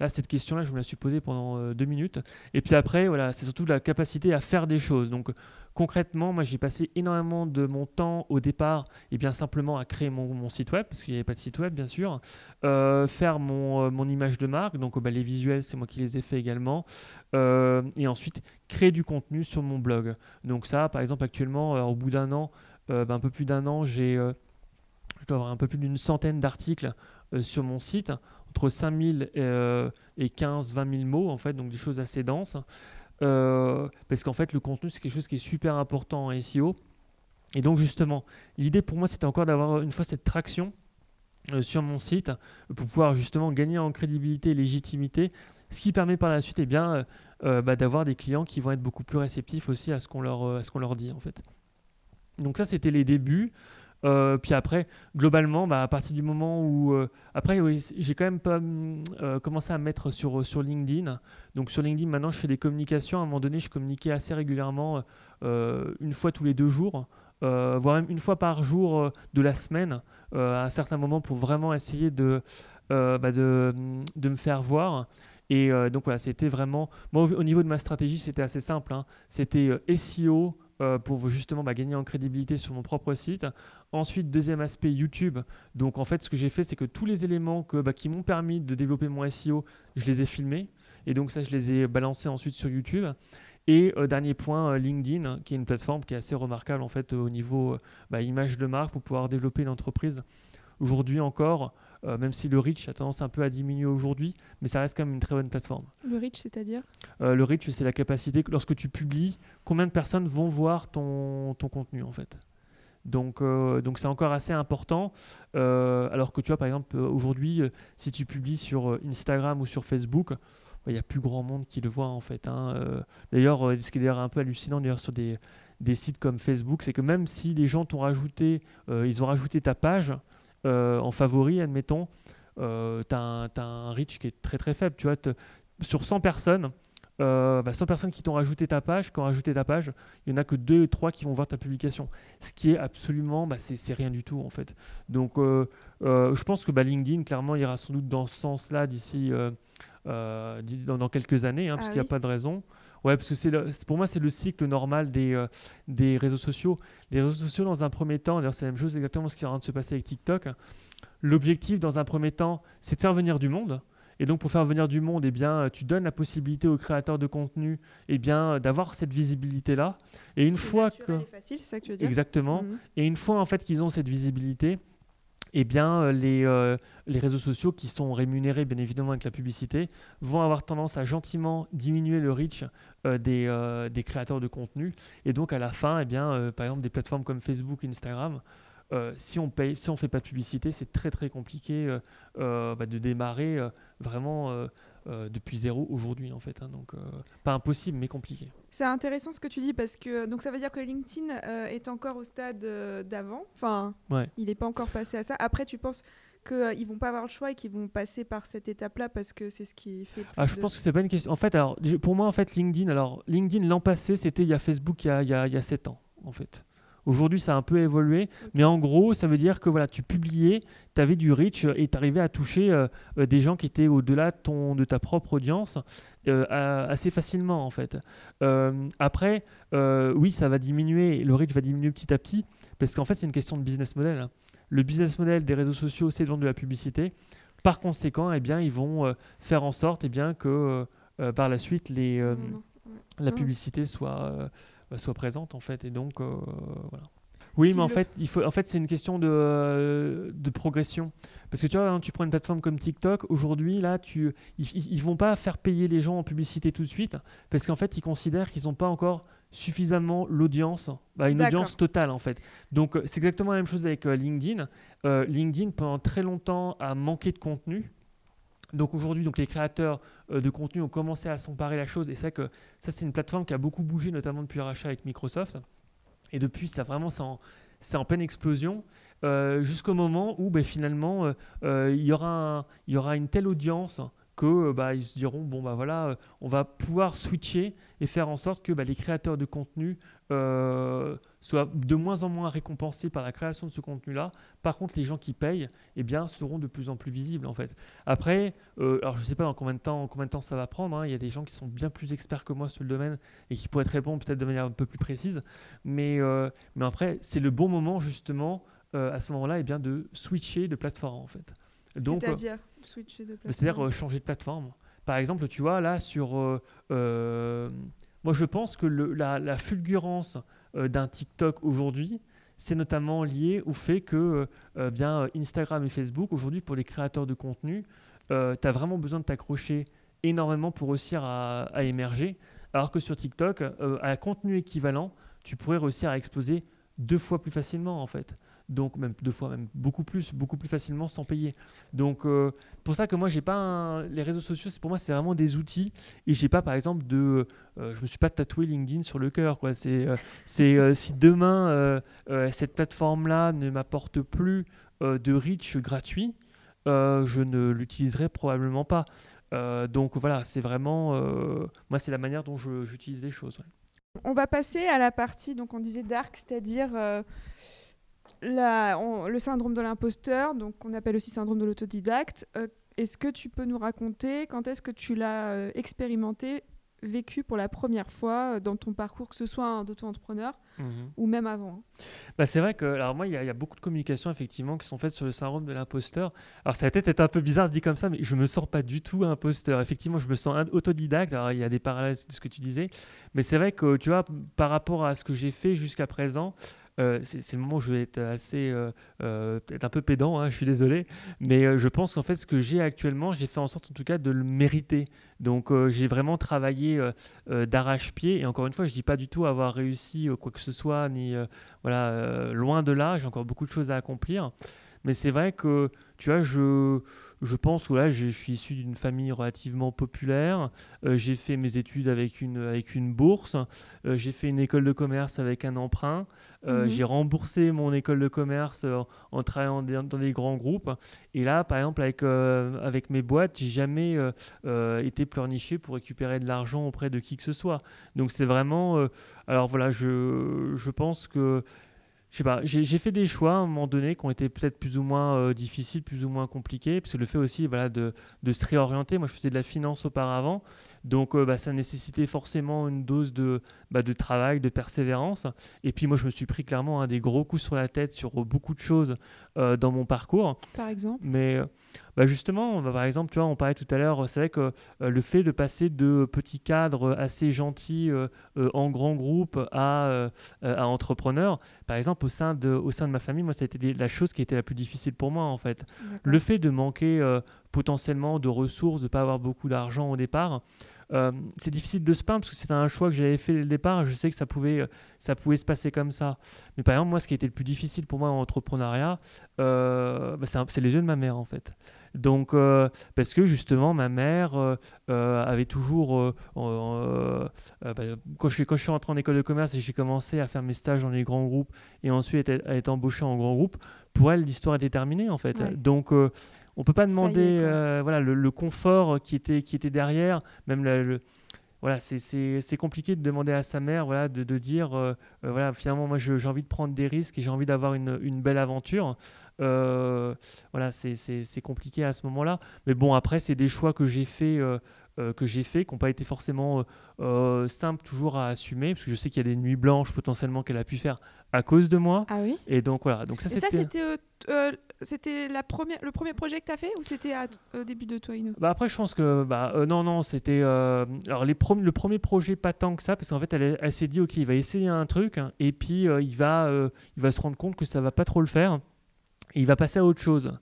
[SPEAKER 2] là, cette question-là, je me la suis posée pendant euh, deux minutes, et puis après, voilà, c'est surtout la capacité à faire des choses. Donc, concrètement, moi, j'ai passé énormément de mon temps au départ, et bien simplement à créer mon, site web, parce qu'il n'y avait pas de site web, bien sûr, euh, faire mon, euh, mon image de marque, donc bah, les visuels, c'est moi qui les ai fait également, et ensuite créer du contenu sur mon blog. Donc ça, par exemple, actuellement, au bout d'un an, bah, un peu plus d'un an, j'ai, je dois avoir un peu plus d'une centaine d'articles sur mon site, entre 5000 euh, et 15-20 000 mots, en fait, donc des choses assez denses. Euh, parce qu'en fait, le contenu, c'est quelque chose qui est super important en SEO. Et donc, justement, l'idée pour moi, c'était encore d'avoir une fois cette traction euh, sur mon site pour pouvoir justement gagner en crédibilité et légitimité, ce qui permet par la suite eh bien, bah, d'avoir des clients qui vont être beaucoup plus réceptifs aussi à ce qu'on leur, leur dit en fait. Donc ça, c'était les débuts. Euh, puis après, globalement, bah, à partir du moment où... euh, après, oui, j'ai quand même pas hum, euh, commencé à me mettre sur, sur LinkedIn. Donc sur LinkedIn, maintenant, je fais des communications. À un moment donné, je communiquais assez régulièrement, une fois tous les deux jours, voire même une fois par jour de la semaine, à un certain moment, pour vraiment essayer de, bah, de, hum, de me faire voir. Et donc voilà, c'était vraiment... Moi, au, au niveau de ma stratégie, c'était assez simple. hein. C'était SEO euh, pour justement bah, gagner en crédibilité sur mon propre site. Ensuite, deuxième aspect, YouTube. Donc en fait, ce que j'ai fait, c'est que tous les éléments que, bah, qui m'ont permis de développer mon SEO, je les ai filmés. Et donc ça, je les ai balancés ensuite sur YouTube. Et euh, dernier point, euh, LinkedIn, qui est une plateforme qui est assez remarquable en fait au niveau bah, image de marque pour pouvoir développer une entreprise. Aujourd'hui encore, euh, même si le reach a tendance un peu à diminuer aujourd'hui, mais ça reste quand même une très bonne plateforme.
[SPEAKER 1] Le reach, c'est-à-dire?
[SPEAKER 2] Euh, le reach, c'est la capacité, que lorsque tu publies, combien de personnes vont voir ton, ton contenu en fait? Donc, euh, donc c'est encore assez important. Alors que tu vois, par exemple, aujourd'hui, si tu publies sur Instagram ou sur Facebook, bah, il n'y a plus grand monde qui le voit en fait. hein. D'ailleurs, ce qui est d'ailleurs un peu hallucinant d'ailleurs sur des, des sites comme Facebook, c'est que même si les gens t'ont rajouté, euh, ils ont rajouté ta page euh, en favori, admettons, tu as, un reach qui est très très faible. Tu vois, sur 100 personnes, euh, bah, 100 personnes qui t'ont rajouté ta page, qui ont rajouté ta page, il n'y en a que 2 3 qui vont voir ta publication. Ce qui est absolument, bah, c'est rien du tout en fait. Donc euh, euh, je pense que bah, LinkedIn, clairement, ira sans doute dans ce sens-là d'ici dans, quelques années, hein, parce ah qu'il n'y a pas de raison. Ouais, parce que c'est pour moi, c'est le cycle normal des, des réseaux sociaux. Les réseaux sociaux, dans un premier temps, d'ailleurs, c'est la même chose exactement ce qui est en train de se passer avec TikTok. L'objectif, dans un premier temps, c'est de faire venir du monde. Et donc, pour faire venir du monde, eh bien, tu donnes la possibilité aux créateurs de contenu eh bien, d'avoir cette visibilité-là. Et une fois que.
[SPEAKER 1] facile, c'est ça que tu veux dire?
[SPEAKER 2] Exactement. Mhm. Et une fois en fait qu'ils ont cette visibilité, eh bien, euh, les, euh, les réseaux sociaux qui sont rémunérés bien évidemment avec la publicité vont avoir tendance à gentiment diminuer le reach euh, des, créateurs de contenu. Et donc, à la fin, eh bien, par exemple, des plateformes comme Facebook, Instagram si on paye, si fait pas de publicité, c'est très très compliqué bah, de démarrer vraiment depuis zéro aujourd'hui en fait. Hein. donc pas impossible, mais compliqué.
[SPEAKER 1] C'est intéressant ce que tu dis parce que donc ça veut dire que LinkedIn est encore au stade d'avant. Enfin, il n'est pas encore passé à ça. Après, tu penses qu'ils ne vont pas avoir le choix et qu'ils vont passer par cette étape-là parce que c'est ce qui fait.
[SPEAKER 2] Ah, je pense que c'est pas une question. En fait, alors pour moi, en fait, LinkedIn, alors LinkedIn l'an passé, c'était il y a Facebook il y a, il y a, il y a 7 ans, en fait. Aujourd'hui, ça a un peu évolué, mais en gros, ça veut dire que voilà, tu publiais, tu avais du reach et tu arrivais à toucher euh, euh, des gens qui étaient au-delà de, de ta propre audience euh, assez facilement en fait. après, oui, ça va diminuer, le reach va diminuer petit à petit, parce qu'en fait, c'est une question de business model. Hein. Le business model des réseaux sociaux, c'est de vendre de la publicité. Par conséquent, eh bien, ils vont faire en sorte eh bien, que par la suite, les, la publicité soit euh, soit présente en fait. Et donc euh, voilà. Oui, mais en fait, il faut, en fait, c'est une question de, euh, de, progression. Parce que tu vois, hein, tu prends une plateforme comme TikTok, aujourd'hui, là, tu, ils, vont pas faire payer les gens en publicité tout de suite, parce qu'en fait, ils considèrent qu'ils n'ont pas encore suffisamment l'audience, bah, une audience totale en fait. Donc c'est exactement la même chose avec LinkedIn. LinkedIn pendant très longtemps a manqué de contenu donc aujourd'hui, donc les créateurs euh, de contenu ont commencé à s'emparer la chose. Et c'est que ça, c'est une plateforme qui a beaucoup bougé, notamment depuis le rachat avec Microsoft. Et depuis, ça vraiment, c'est en, pleine explosion. Euh, jusqu'au moment où ben, finalement, euh, il y aura une telle audience que bah, ils se diront bon bah voilà on va pouvoir switcher et faire en sorte que bah, les créateurs de contenu soit de moins en moins récompensés par la création de ce contenu-là. Par contre, les gens qui payent eh bien, seront de plus en plus visibles en fait. Après, euh, alors je sais pas dans combien de temps, combien de temps ça va prendre. Hein. Il y a des gens qui sont bien plus experts que moi sur le domaine et qui pourraient répondre peut-être de manière un peu plus précise. Mais, euh, mais après, c'est le bon moment justement euh, à ce moment-là eh bien, de switcher de plateforme en fait.
[SPEAKER 1] C'est-à-dire? Switcher de plateforme
[SPEAKER 2] C'est-à-dire changer de plateforme. Par exemple, tu vois, là, sur. moi, je pense que le, la, la fulgurance euh, d'un TikTok aujourd'hui, c'est notamment lié au fait que euh, euh, bien Instagram et Facebook, aujourd'hui, pour les créateurs de contenu, tu as vraiment besoin de t'accrocher énormément pour réussir à, à, émerger, alors que sur TikTok, à contenu équivalent, tu pourrais réussir à exploser deux fois plus facilement en fait donc même deux fois, même beaucoup plus, beaucoup plus facilement sans payer. Donc euh, pour ça que moi j'ai pas les réseaux sociaux, pour moi c'est vraiment des outils et j'ai pas par exemple de, euh, je me suis pas tatoué LinkedIn sur le cœur quoi. C'est euh, c'est si demain cette plateforme là ne m'apporte plus de reach gratuit, je ne l'utiliserai probablement pas. donc voilà, c'est vraiment moi c'est la manière dont j'utilise les choses.
[SPEAKER 1] On va passer à la partie donc on disait dark, c'est-à-dire le syndrome de l'imposteur, donc qu'on appelle aussi syndrome de l'autodidacte. Euh, est-ce que tu peux nous raconter quand est-ce que tu l'as euh, expérimenté, vécu pour la première fois euh, dans ton parcours, que ce soit d'auto-entrepreneur mhm. ou même avant hein?
[SPEAKER 2] Bah C'est vrai que, alors moi, il y, a beaucoup de communications effectivement qui sont faites sur le syndrome de l'imposteur. Alors ça a peut-être un peu bizarre dit comme ça, mais je me sens pas du tout imposteur. Effectivement, je me sens autodidacte. Alors il y a des parallèles de ce que tu disais, mais c'est vrai que tu vois, par rapport à ce que j'ai fait jusqu'à présent, euh, c'est le moment où je vais être assez, euh, euh, être un peu pédant, hein, je suis désolé, mais je pense qu'en fait, ce que j'ai actuellement, j'ai fait en sorte en tout cas de le mériter. Donc, j'ai vraiment travaillé d'arrache-pied, et encore une fois, je dis pas du tout avoir réussi quoi que ce soit, ni voilà, loin de là, j'ai encore beaucoup de choses à accomplir. Mais c'est vrai que, tu vois, je, je pense que là, je, suis issu d'une famille relativement populaire. Euh, j'ai fait mes études avec une, avec une bourse. Euh, j'ai fait une école de commerce avec un emprunt. Euh, mhm. J'ai remboursé mon école de commerce en travaillant dans des grands groupes. Et là, par exemple, avec, avec mes boîtes, j'ai jamais été pleurniché pour récupérer de l'argent auprès de qui que ce soit. Donc c'est vraiment... alors voilà, je, je pense que je sais pas, j'ai fait des choix à un moment donné qui ont été peut-être plus ou moins euh, difficiles, plus ou moins compliqués, parce que le fait aussi voilà, de, de, se réorienter, moi je faisais de la finance auparavant, donc euh, bah, ça nécessitait forcément une dose de, bah, de travail, de persévérance, et puis moi je me suis pris clairement un des gros coups sur la tête sur euh, beaucoup de choses dans mon parcours.
[SPEAKER 1] Par exemple?
[SPEAKER 2] Mais bah justement, bah, par exemple, tu vois, on parlait tout à l'heure, c'est vrai que euh, le fait de passer de petits cadres assez gentils euh, euh, en grand groupe à, à entrepreneur, par exemple, au sein, de, au sein de ma famille, moi, ça a été la chose qui était la plus difficile pour moi, en fait. Le fait de manquer potentiellement de ressources, de ne pas avoir beaucoup d'argent au départ, euh, c'est difficile de se plaindre parce que c'était un choix que j'avais fait dès le départ. Je sais que ça pouvait, ça pouvait se passer comme ça. Mais par exemple, moi, ce qui a été le plus difficile pour moi en entrepreneuriat, euh, bah, c'est les yeux de ma mère en fait. Donc, parce que justement, ma mère avait toujours, bah, quand, je, quand je suis rentré en école de commerce et j'ai commencé à faire mes stages dans les grands groupes et ensuite à être embauché en grand groupe, pour elle, l'histoire était terminée en fait. Donc, on peut pas demander euh, voilà, le, confort qui était, qui était derrière, même le, voilà, c'est compliqué de demander à sa mère voilà, de, de dire euh, euh, voilà, finalement, moi j'ai envie de prendre des risques et j'ai envie d'avoir une, une, belle aventure. Voilà, c'est compliqué à ce moment-là. Mais bon, après, c'est des choix que j'ai fait euh, que j'ai fait, qui n'ont pas été forcément euh, euh, simples toujours à assumer, parce que je sais qu'il y a des nuits blanches potentiellement qu'elle a pu faire à cause de moi.
[SPEAKER 1] Ah oui?
[SPEAKER 2] Et donc voilà. Donc
[SPEAKER 1] ça, c'était c'était la première, le premier projet que tu as fait ou c'était au début de toi
[SPEAKER 2] bah Après, je pense que. Bah, non, non, c'était. alors, les le premier projet, pas tant que ça, parce qu'en fait, elle, elle s'est dit ok, il va essayer un truc, hein, et puis il, va, il va se rendre compte que ça va pas trop le faire, et il va passer à autre chose.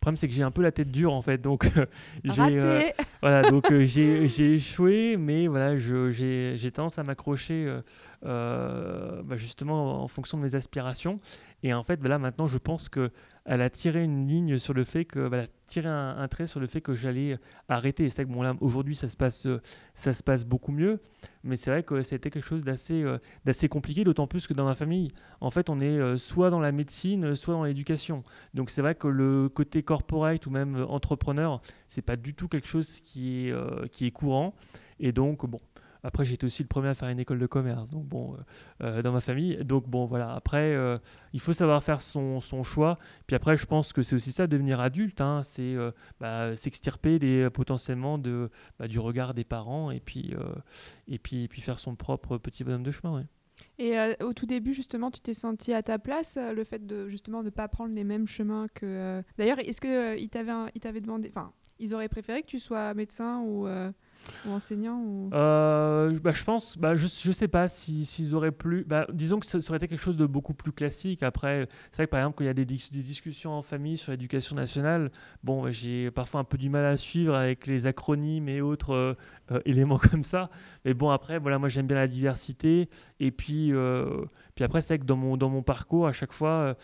[SPEAKER 2] Problème, c'est que j'ai un peu la tête dure en fait, donc euh, j'ai euh, voilà, donc euh, j'ai échoué, mais voilà, j'ai tendance à m'accrocher bah, justement en fonction de mes aspirations. Et en fait, bah, là maintenant, je pense que elle a tiré une ligne sur le fait que, elle a tiré un, trait sur le fait que j'allais arrêter. C'est que bon là, aujourd'hui, ça se passe, ça se passe beaucoup mieux. Mais c'est vrai que c'était quelque chose d'assez, d'assez compliqué, d'autant plus que dans ma famille, en fait, on est soit dans la médecine, soit dans l'éducation. Donc c'est vrai que le côté corporate ou même entrepreneur, c'est pas du tout quelque chose qui est, qui est courant. Et donc bon, après, j'étais aussi le premier à faire une école de commerce, donc bon, euh, euh, dans ma famille. Donc bon, voilà. Après, euh, il faut savoir faire son, son, choix. Puis après, je pense que c'est aussi ça, devenir adulte. Hein, c'est bah, s'extirper potentiellement de, bah, du regard des parents et puis, et puis, puis faire son propre petit bonhomme de chemin.
[SPEAKER 1] Et au tout début, justement, tu t'es senti à ta place, le fait de justement ne pas prendre les mêmes chemins que. D'ailleurs, est-ce que ils t'avaient demandé, enfin, ils auraient préféré que tu sois médecin ou ou enseignant ou...
[SPEAKER 2] Euh, bah, je pense, bah, je, je sais pas s'ils si, auraient plus. Bah, disons que ça, aurait été quelque chose de beaucoup plus classique. Après, c'est vrai que par exemple, quand il y a des, discussions en famille sur l'éducation nationale, bon, j'ai parfois un peu du mal à suivre avec les acronymes et autres euh, euh, éléments comme ça. Mais bon, après, voilà, moi j'aime bien la diversité. Et puis, puis après, c'est vrai que dans mon, dans mon parcours, à chaque fois,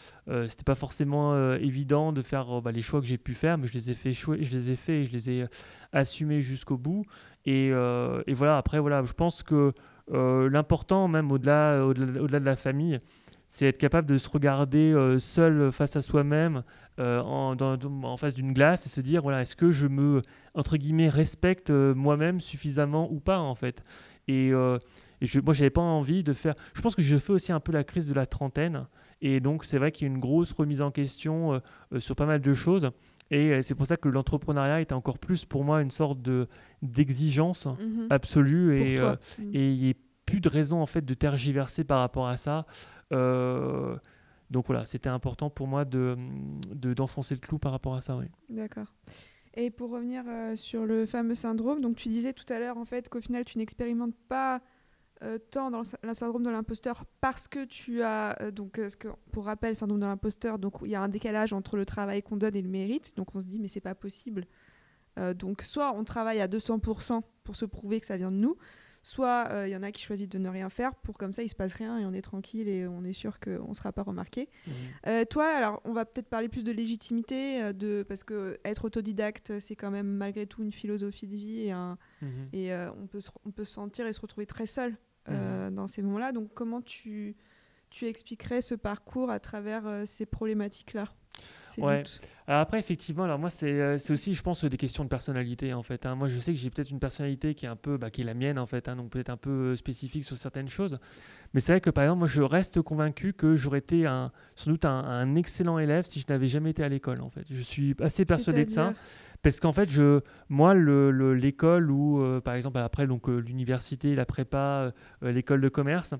[SPEAKER 2] c'était pas forcément évident de faire bah, les choix que j'ai pu faire, mais je les ai fait, je les ai fait et je les ai assumés jusqu'au bout. Euh, et, voilà, après, voilà, je pense que euh, l'important, même au-delà au -delà, de la famille, c'est être capable de se regarder euh, seul face à soi-même en, en, face d'une glace et se dire voilà est-ce que je me entre guillemets respecte moi-même suffisamment ou pas en fait. Et, et je, moi j'avais pas envie de faire je pense que je fais aussi un peu la crise de la trentaine. Et donc c'est vrai qu'il y a une grosse remise en question sur pas mal de choses et euh, c'est pour ça que l'entrepreneuriat est encore plus pour moi une sorte de d'exigence mhm. absolue et euh, mhm. et il n'y a plus de raison en fait de tergiverser par rapport à ça. Euh, donc voilà, c'était important pour moi de d'enfoncer le clou par rapport à ça. Oui.
[SPEAKER 1] D'accord. Et pour revenir sur le fameux syndrome, donc tu disais tout à l'heure en fait qu'au final tu n'expérimentes pas euh, tant dans le, syndrome de l'imposteur parce que tu as euh, donc euh, ce que pour rappel syndrome de l'imposteur donc il y a un décalage entre le travail qu'on donne et le mérite donc on se dit mais c'est pas possible donc soit on travaille à 200% pour se prouver que ça vient de nous soit il y en a qui choisissent de ne rien faire pour comme ça il se passe rien et on est tranquille et on est sûr qu'on ne sera pas remarqué. Mhm. toi, alors on va peut-être parler plus de légitimité, de, parce que être autodidacte, c'est quand même malgré tout une philosophie de vie et, un, et on, peut se, on peut se sentir et se retrouver très seul mhm. dans ces moments-là. Donc comment tu, tu expliquerais ce parcours à travers ces problématiques-là
[SPEAKER 2] Ouais. Alors après, effectivement, alors moi, euh, c'est aussi, je pense, des questions de personnalité, en fait. Hein. Moi, je sais que j'ai peut-être une personnalité qui est un peu, bah, qui est la mienne, en fait, hein, donc peut-être un peu euh, spécifique sur certaines choses. Mais c'est vrai que, par exemple, moi, je reste convaincu que j'aurais été un, sans doute un, excellent élève si je n'avais jamais été à l'école, en fait. Je suis assez persuadé de ça. Parce qu'en fait, je, moi, l'école ou, euh, par exemple, après donc l'université, la prépa, l'école de commerce,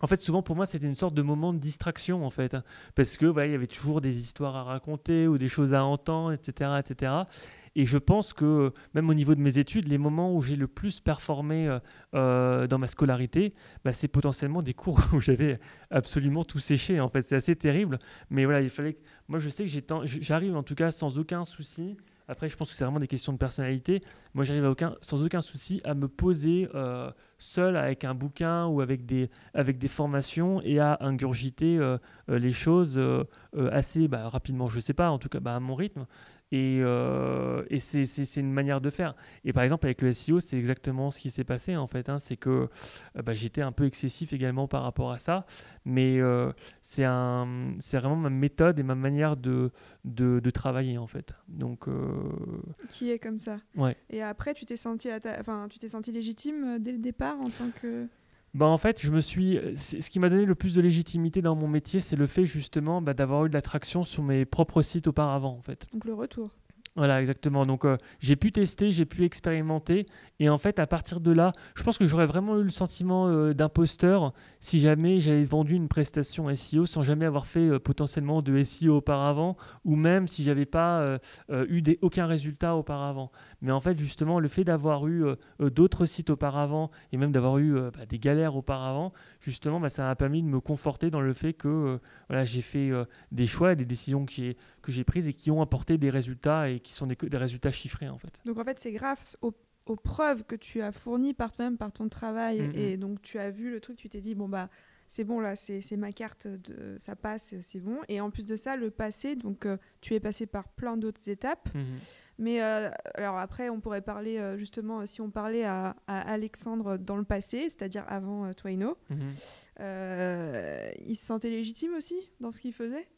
[SPEAKER 2] en fait, souvent pour moi, c'était une sorte de moment de distraction, en fait, hein. parce que il y avait toujours des histoires à raconter ou des choses à entendre, etc., etc. Et je pense que même au niveau de mes études, les moments où j'ai le plus performé euh, euh, dans ma scolarité, bah, c'est potentiellement des cours où j'avais absolument tout séché. En fait, c'est assez terrible. Mais voilà, il fallait. Moi, je sais que j'arrive en tout cas sans aucun souci après, je pense que c'est vraiment des questions de personnalité. Moi, j'arrive sans aucun souci à me poser euh, seul avec un bouquin ou avec des, avec des formations et à ingurgiter euh, euh, les choses assez bah, rapidement. Je ne sais pas, en tout cas bah, à mon rythme. Et, euh, et c'est une manière de faire. Et par exemple, avec le SEO, c'est exactement ce qui s'est passé en fait. Hein. c'est que euh, bah, j'étais un peu excessif également par rapport à ça. Mais euh, c'est vraiment ma méthode et ma manière de, de, de travailler en fait. Donc,
[SPEAKER 1] Qui est comme ça.
[SPEAKER 2] Ouais.
[SPEAKER 1] Et après, tu t'es senti, enfin, tu t'es senti légitime dès le départ en tant que.
[SPEAKER 2] Bah en fait, je me suis. Ce qui m'a donné le plus de légitimité dans mon métier, c'est le fait justement bah, d'avoir eu de l'attraction sur mes propres sites auparavant, en fait.
[SPEAKER 1] Donc le retour.
[SPEAKER 2] Voilà, exactement. Donc euh, j'ai pu tester, j'ai pu expérimenter. Et en fait, à partir de là, je pense que j'aurais vraiment eu le sentiment euh, d'imposteur si jamais j'avais vendu une prestation SEO sans jamais avoir fait euh, potentiellement de SEO auparavant, ou même si j'avais pas eu aucun résultat auparavant. Mais en fait, justement, le fait d'avoir eu d'autres sites auparavant et même d'avoir eu bah, des galères auparavant, justement, bah, ça m'a permis de me conforter dans le fait que voilà, j'ai fait des choix et des décisions que j'ai que j'ai prises et qui ont apporté des résultats et qui sont des, des résultats chiffrés en fait.
[SPEAKER 1] Donc en fait c'est grâce aux, preuves que tu as fournies par toi-même, par ton travail mm, et mm. donc tu as vu le truc, tu t'es dit bon bah c'est bon là, c'est ma carte, de, ça passe, c'est bon. Et en plus de ça, le passé, donc euh, tu es passé par plein d'autres étapes. Mm, Mais euh, alors après, on pourrait parler euh, justement, si on parlait à, Alexandre dans le passé, c'est-à-dire avant Twaino, il se sentait légitime aussi dans ce qu'il faisait?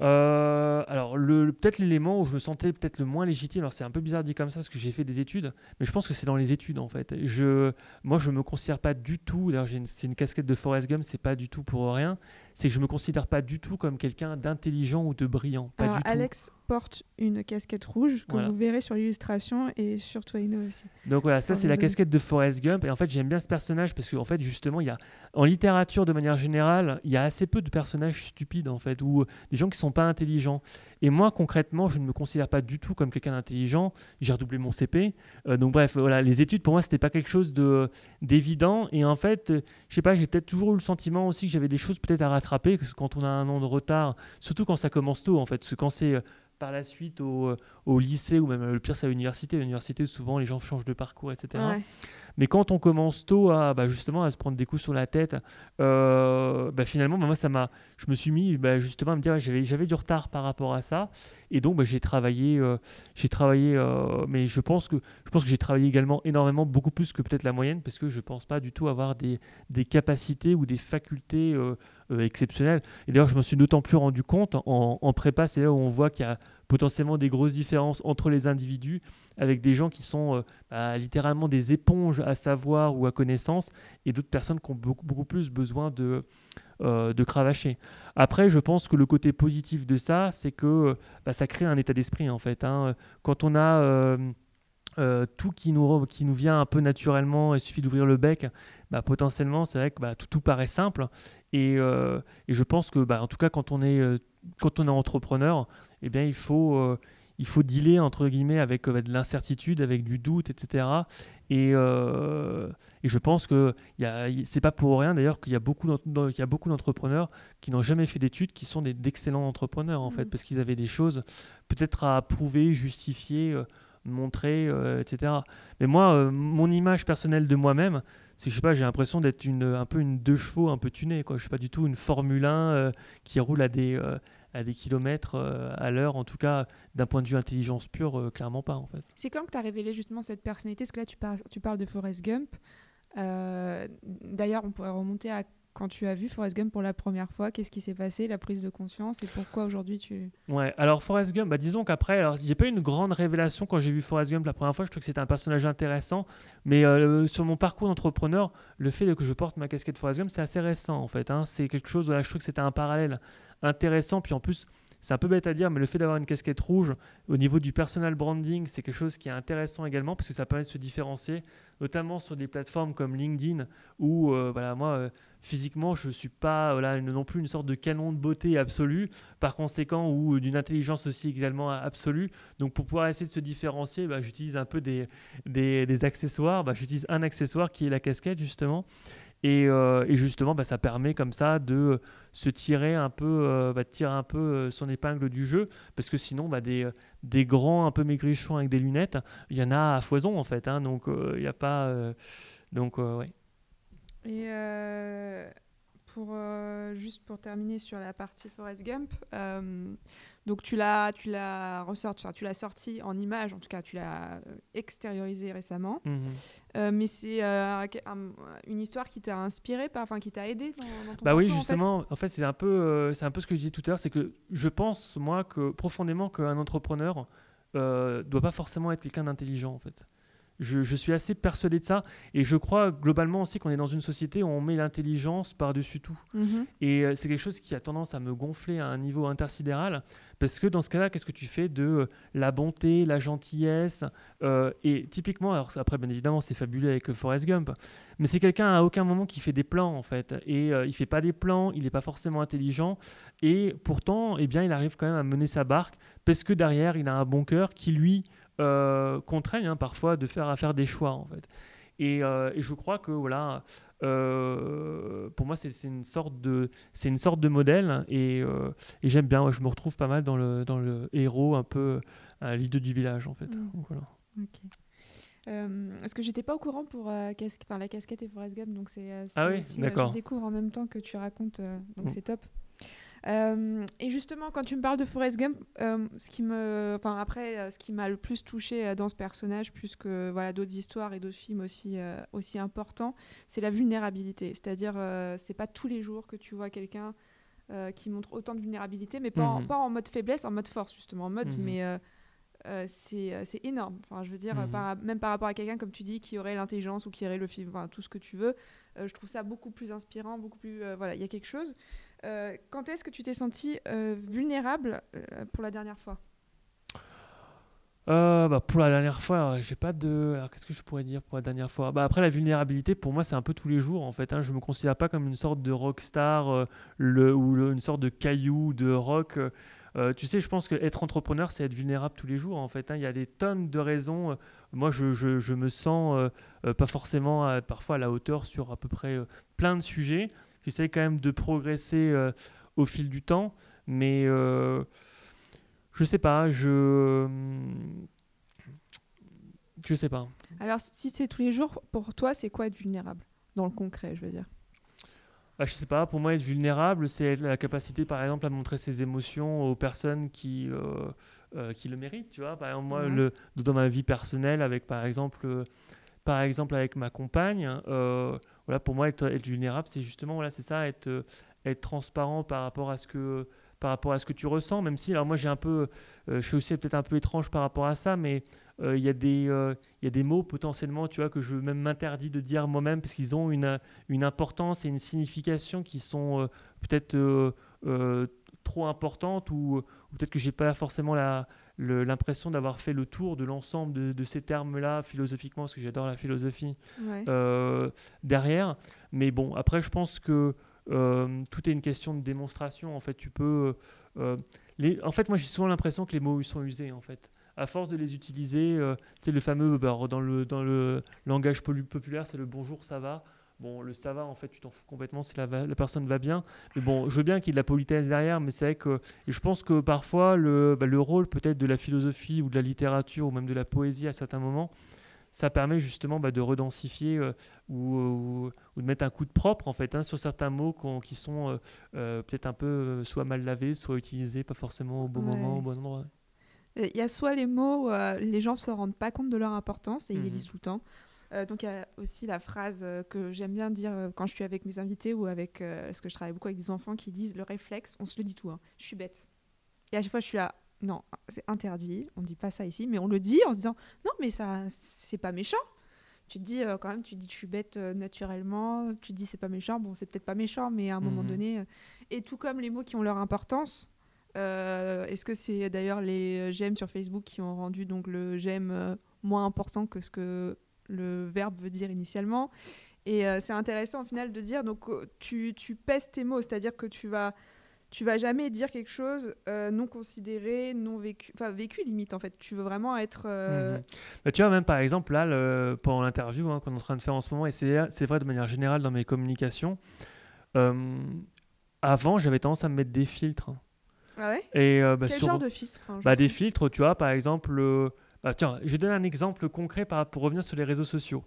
[SPEAKER 2] Euh, alors, le, peut-être l'élément où je me sentais peut-être le moins légitime, alors c'est un peu bizarre dit comme ça parce que j'ai fait des études, mais je pense que c'est dans les études en fait. Je, moi, je me considère pas du tout, d'ailleurs, c'est une casquette de Forrest Gump, c'est pas du tout pour rien, c'est que je me considère pas du tout comme quelqu'un d'intelligent ou de brillant. Pas
[SPEAKER 1] Alors, Alex porte une casquette rouge que vous verrez sur l'illustration et sur Twaino aussi.
[SPEAKER 2] Donc voilà, ça c'est la casquette de Forrest Gump et en fait j'aime bien ce personnage parce qu'en en fait justement il y a en littérature de manière générale il y a assez peu de personnages stupides en fait ou des gens qui sont pas intelligents et moi, concrètement, je ne me considère pas du tout comme quelqu'un d'intelligent. J'ai redoublé mon CP. Euh, donc, bref, voilà, les études, pour moi, c'était pas quelque chose d'évident. Et en fait, euh, je sais pas, j'ai peut-être toujours eu le sentiment aussi que j'avais des choses peut-être à rattraper quand on a un an de retard, surtout quand ça commence tôt, en fait. Parce que quand c'est euh, par la suite au, au, lycée ou même le pire, c'est à l'université. L'université, souvent, les gens changent de parcours, etc. Mais quand on commence tôt à bah, justement à se prendre des coups sur la tête, euh, bah, finalement, bah, moi, ça m'a, je me suis mis justement à me dire j'avais, j'avais du retard par rapport à ça. Et donc, j'ai travaillé, euh, j'ai travaillé, euh, mais je pense que je pense que j'ai travaillé également énormément, beaucoup plus que peut-être la moyenne, parce que je pense pas du tout avoir des, des capacités ou des facultés exceptionnelles. Et d'ailleurs, je me suis d'autant plus rendu compte en, en prépa, c'est là où on voit qu'il y a potentiellement des grosses différences entre les individus, avec des gens qui sont euh, bah, littéralement des éponges à savoir ou à connaissance, et d'autres personnes qui ont beaucoup, beaucoup plus besoin de, euh, de cravacher. Après, je pense que le côté positif de ça, c'est que bah, ça crée un état d'esprit en fait. Hein. Quand on a euh, tout qui nous, qui nous vient un peu naturellement, il suffit d'ouvrir le bec, bah, potentiellement, c'est vrai que bah, tout, tout, paraît simple. Et, et je pense que, bah, en tout cas, quand on est, quand on est entrepreneur, eh bien, il faut, euh, il faut dealer entre guillemets avec euh, de l'incertitude, avec du doute, etc. Et, euh, et je pense que c'est pas pour rien d'ailleurs qu'il y a beaucoup d'entrepreneurs qui n'ont jamais fait d'études, qui sont d'excellents entrepreneurs en fait, mmh. parce qu'ils avaient des choses peut-être à prouver, justifier montrer, etc. Mais moi, mon image personnelle de moi-même, c'est je sais pas, j'ai l'impression d'être une, un peu une deux chevaux un peu tunée. Quoi. Je suis pas du tout une Formule 1 qui roule à des, à des kilomètres à l'heure. En tout cas, d'un point de vue intelligence pure, clairement pas en fait.
[SPEAKER 1] C'est quand que tu as révélé justement cette personnalité? Parce que là, tu, parles, tu parles de Forrest Gump. D'ailleurs, on pourrait remonter à quand tu as vu Forrest Gump pour la première fois, qu'est-ce qui s'est passé, la prise de conscience et pourquoi aujourd'hui tu...
[SPEAKER 2] Ouais, alors Forrest Gump, bah, disons qu'après, alors j'ai pas eu une grande révélation quand j'ai vu Forrest Gump la première fois, je trouve que c'était un personnage intéressant, mais euh, sur mon parcours d'entrepreneur, le fait que je porte ma casquette Forrest Gump, c'est assez récent en fait, hein. c'est quelque chose, voilà, je trouve que c'était un parallèle intéressant, puis en plus, c'est un peu bête à dire, mais le fait d'avoir une casquette rouge au niveau du personal branding, c'est quelque chose qui est intéressant également parce que ça permet de se différencier, notamment sur des plateformes comme LinkedIn où, euh, voilà, moi, euh, physiquement, je ne suis pas non plus une sorte de canon de beauté absolue, par conséquent, ou d'une intelligence aussi également absolue. Donc, pour pouvoir essayer de se différencier, bah, j'utilise un peu des, des, accessoires. Bah, j'utilise un accessoire qui est la casquette, justement. Euh, et, justement, bah, ça permet comme ça de se tirer un peu, euh, bah, tirer un peu euh, son épingle du jeu, parce que sinon, bah, des, grands un peu maigrichons avec des lunettes, il y en a à foison en fait. Hein, donc, il n'y a pas. donc, ouais.
[SPEAKER 1] Et pour, juste pour terminer sur la partie Forrest Gump, donc tu l'as, tu l'as ressorti, tu l'as sorti en image, en tout cas tu l'as euh, extériorisé récemment. Mhm. Euh, mais c'est euh, une histoire qui t'a inspiré, enfin qui t'a aidé dans, ton
[SPEAKER 2] Bah oui, justement. En fait, c'est un peu, c'est un peu ce que je disais tout à l'heure, c'est que je pense moi que profondément qu'un entrepreneur euh, doit pas forcément être quelqu'un d'intelligent en fait. Je, suis assez persuadé de ça. Et je crois globalement aussi qu'on est dans une société où on met l'intelligence par-dessus tout. Mhm. Et euh, c'est quelque chose qui a tendance à me gonfler à un niveau intersidéral. Parce que dans ce cas-là, qu'est-ce que tu fais de euh, la bonté, la gentillesse euh, Et typiquement, alors après, bien évidemment, c'est fabuleux avec Forrest Gump. Mais c'est quelqu'un à aucun moment qui fait des plans, en fait. Et il fait pas des plans, il n'est pas forcément intelligent. Et pourtant, eh bien, il arrive quand même à mener sa barque parce que derrière, il a un bon cœur qui, lui, euh, contraignent hein, parfois de faire à faire des choix en fait. Et, euh, et je crois que voilà, euh, pour moi c'est une sorte de c'est une sorte de modèle et, et j'aime bien. je me retrouve pas mal dans le dans le héros un peu l'idée du village en fait. Mm. voilà.
[SPEAKER 1] Est-ce que j'étais pas au courant pour la casquette et Forrest Gump donc c'est
[SPEAKER 2] ah oui, d'accord.
[SPEAKER 1] je découvre en même temps que tu racontes donc mm. c'est top. Euh, et justement, quand tu me parles de Forrest Gump, euh, ce qui me, enfin après, euh, ce qui m'a le plus touché dans ce personnage, plus que voilà d'autres histoires et d'autres films aussi aussi importants, c'est la vulnérabilité. C'est-à-dire, c'est pas tous les jours que tu vois quelqu'un qui montre autant de vulnérabilité, mais pas, en, mhm. pas en mode faiblesse, en mode force justement, en mode mhm. mais c'est énorme. Enfin, je veux dire, mhm. même par rapport à quelqu'un, comme tu dis, qui aurait l'intelligence ou qui aurait le film, enfin, tout ce que tu veux, je trouve ça beaucoup plus inspirant, beaucoup plus. voilà, il y a quelque chose. Euh, quand est-ce que tu t'es senti euh, vulnérable euh, pour la dernière fois?
[SPEAKER 2] Bah, pour la dernière fois, j'ai pas de. Alors qu'est-ce que je pourrais dire pour la dernière fois? Bah après la vulnérabilité, pour moi, c'est un peu tous les jours en fait. Hein. Je me considère pas comme une sorte de rockstar le, ou une sorte de caillou de rock. Tu sais, je pense qu'être entrepreneur, c'est être vulnérable tous les jours en fait. Hein. Il y a des tonnes de raisons. Moi, je, je, me sens pas forcément parfois à la hauteur sur à peu près plein de sujets. J'essaie quand même de progresser euh, au fil du temps, mais euh, je sais pas, je. Je sais pas.
[SPEAKER 1] Alors, si c'est tous les jours, pour toi, c'est quoi être vulnérable Dans le concret, je veux dire?
[SPEAKER 2] Bah, je sais pas, pour moi, être vulnérable, c'est la capacité, par exemple, à montrer ses émotions aux personnes qui, euh, qui le méritent. Tu vois, par exemple, moi, le, dans ma vie personnelle, avec, par exemple, par exemple avec ma compagne, voilà, pour moi, être, vulnérable, c'est justement, voilà, c'est ça, être, euh, être transparent par rapport à ce que par rapport à ce que tu ressens, même si, alors moi j'ai un peu, euh, je suis aussi peut-être un peu étrange par rapport à ça, mais euh, il y, a des, il y a des mots potentiellement, tu vois, que je même m'interdis de dire moi-même parce qu'ils ont une, une importance et une signification qui sont peut-être trop importantes ou, ou peut-être que j'ai pas forcément la, l'impression d'avoir fait le tour de l'ensemble de, ces termes-là philosophiquement, parce que j'adore la philosophie euh, derrière. Mais bon, après, je pense que euh, tout est une question de démonstration. En fait, tu peux. Euh, les... En fait, moi, j'ai souvent l'impression que les mots sont usés. En fait, à force de les utiliser, c'est le fameux bah, dans le dans le langage populaire, c'est le bonjour, ça va. bon, le ça va, en fait, tu t'en fous complètement si la, la, personne va bien. Mais bon, je veux bien qu'il y ait de la politesse derrière, mais c'est vrai que. Et je pense que parfois, le, bah, le rôle peut-être de la philosophie ou de la littérature ou même de la poésie à certains moments, ça permet justement bah, de redensifier euh, ou, ou, de mettre un coup de propre en fait hein, sur certains mots qui sont euh, euh, peut-être un peu soit mal lavés, soit utilisés pas forcément au bon moment, au bon endroit.
[SPEAKER 1] Il y a soit les mots, les gens se rendent pas compte de leur importance et ils les disent tout le temps. donc il y a aussi la phrase que j'aime bien dire quand je suis avec mes invités ou avec, parce que je travaille beaucoup avec des enfants qui disent le réflexe, on se le dit tout, hein, je suis bête. Et à chaque fois je suis là, non, c'est interdit, on ne dit pas ça ici, mais on le dit en se disant non, mais ça, c'est pas méchant. Tu te dis euh, quand même, tu dis je suis bête euh, naturellement, tu te dis c'est pas méchant, bon, c'est peut-être pas méchant, mais à un moment mhm. donné. Euh, et tout comme les mots qui ont leur importance, est-ce que c'est d'ailleurs les j'aime sur Facebook qui ont rendu donc le j'aime moins important que ce que le verbe veut dire initialement Et c'est intéressant au final de dire donc tu, tu pèses tes mots, c'est-à-dire que tu vas tu vas jamais dire quelque chose euh, non considéré, non vécu, enfin vécu limite en fait. Tu veux vraiment être. Euh,
[SPEAKER 2] mhm. bah, tu vois, même par exemple, là, pendant l'interview hein, qu'on est en train de faire en ce moment, et c'est vrai de manière générale dans mes communications, euh, avant, j'avais tendance à me mettre des filtres.
[SPEAKER 1] Ah ouais?
[SPEAKER 2] Et,
[SPEAKER 1] bah, Quel genre de filtres
[SPEAKER 2] bah, Des filtres, tu vois, par exemple. Bah, tiens, je vais donner un exemple concret pour revenir sur les réseaux sociaux.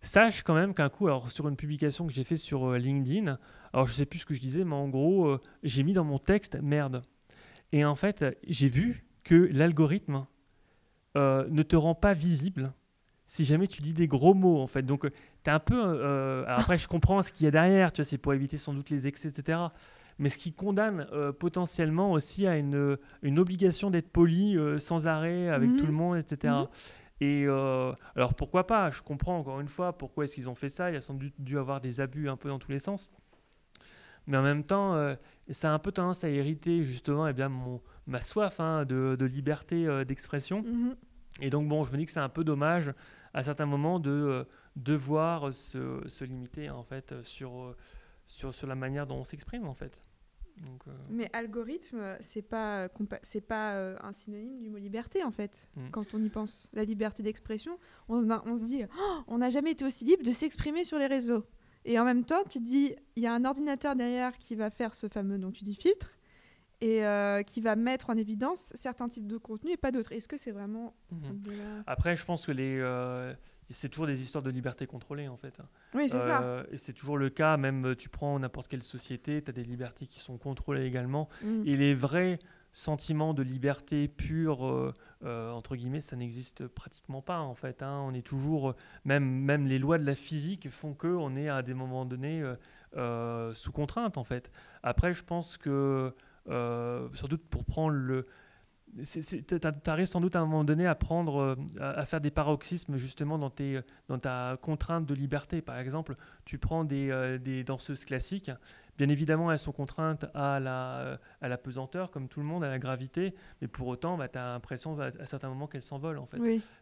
[SPEAKER 2] Sache quand même qu'un coup, alors sur une publication que j'ai fait sur LinkedIn, alors je sais plus ce que je disais, mais en gros, euh, j'ai mis dans mon texte merde. Et en fait, j'ai vu que l'algorithme euh, ne te rend pas visible si jamais tu dis des gros mots en fait. Donc tu es un peu... Euh, après, je comprends ce qu'il y a derrière, tu vois, c'est pour éviter sans doute les excès, etc. Mais ce qui condamne potentiellement aussi à une, une obligation d'être poli sans arrêt avec tout le mhm. monde, etc. Et alors pourquoi pas Je comprends encore une fois pourquoi est-ce qu'ils ont fait ça. Il y a sans doute dû avoir des abus un peu dans tous les sens mais en même temps, euh, ça a un peu tendance à hériter justement eh bien, mon, ma soif hein, de, de, liberté euh, d'expression. Mhm. Et donc, bon, je me dis que c'est un peu dommage à certains moments de euh, devoir se, se, limiter en fait sur, sur, sur la manière dont on s'exprime en fait.
[SPEAKER 1] Donc, Mais algorithme, c'est pas c'est pas un synonyme du mot liberté en fait. Mm. Quand on y pense, la liberté d'expression, on, on, se dit, oh, on n'a jamais été aussi libre de s'exprimer sur les réseaux. Et en même temps, tu dis, il y a un ordinateur derrière qui va faire ce fameux, dont tu dis filtre, et euh, qui va mettre en évidence certains types de contenus et pas d'autres. Est-ce que c'est vraiment...
[SPEAKER 2] Mhm. Après, je pense que les... Euh, c'est toujours des histoires de liberté contrôlée en fait.
[SPEAKER 1] Oui, c'est ça.
[SPEAKER 2] Euh, et c'est toujours le cas, même tu prends n'importe quelle société, tu as des libertés qui sont contrôlées également. Mm. Et les vrais sentiments de liberté pure, euh, entre guillemets, ça n'existe pratiquement pas en fait. Hein. On est toujours, même, même les lois de la physique font que on est à des moments donnés euh, euh, sous contrainte en fait. Après, je pense que, doute pour prendre le, tu arrives sans doute à un moment donné à prendre, à, faire des paroxysmes justement dans, tes, dans ta contrainte de liberté. Par exemple, tu prends des, des danseuses classiques Bien évidemment, elles sont contraintes à la, à la pesanteur, comme tout le monde, à la gravité, mais pour autant, bah, tu as l'impression à, certains moments qu'elles s'envolent. En fait.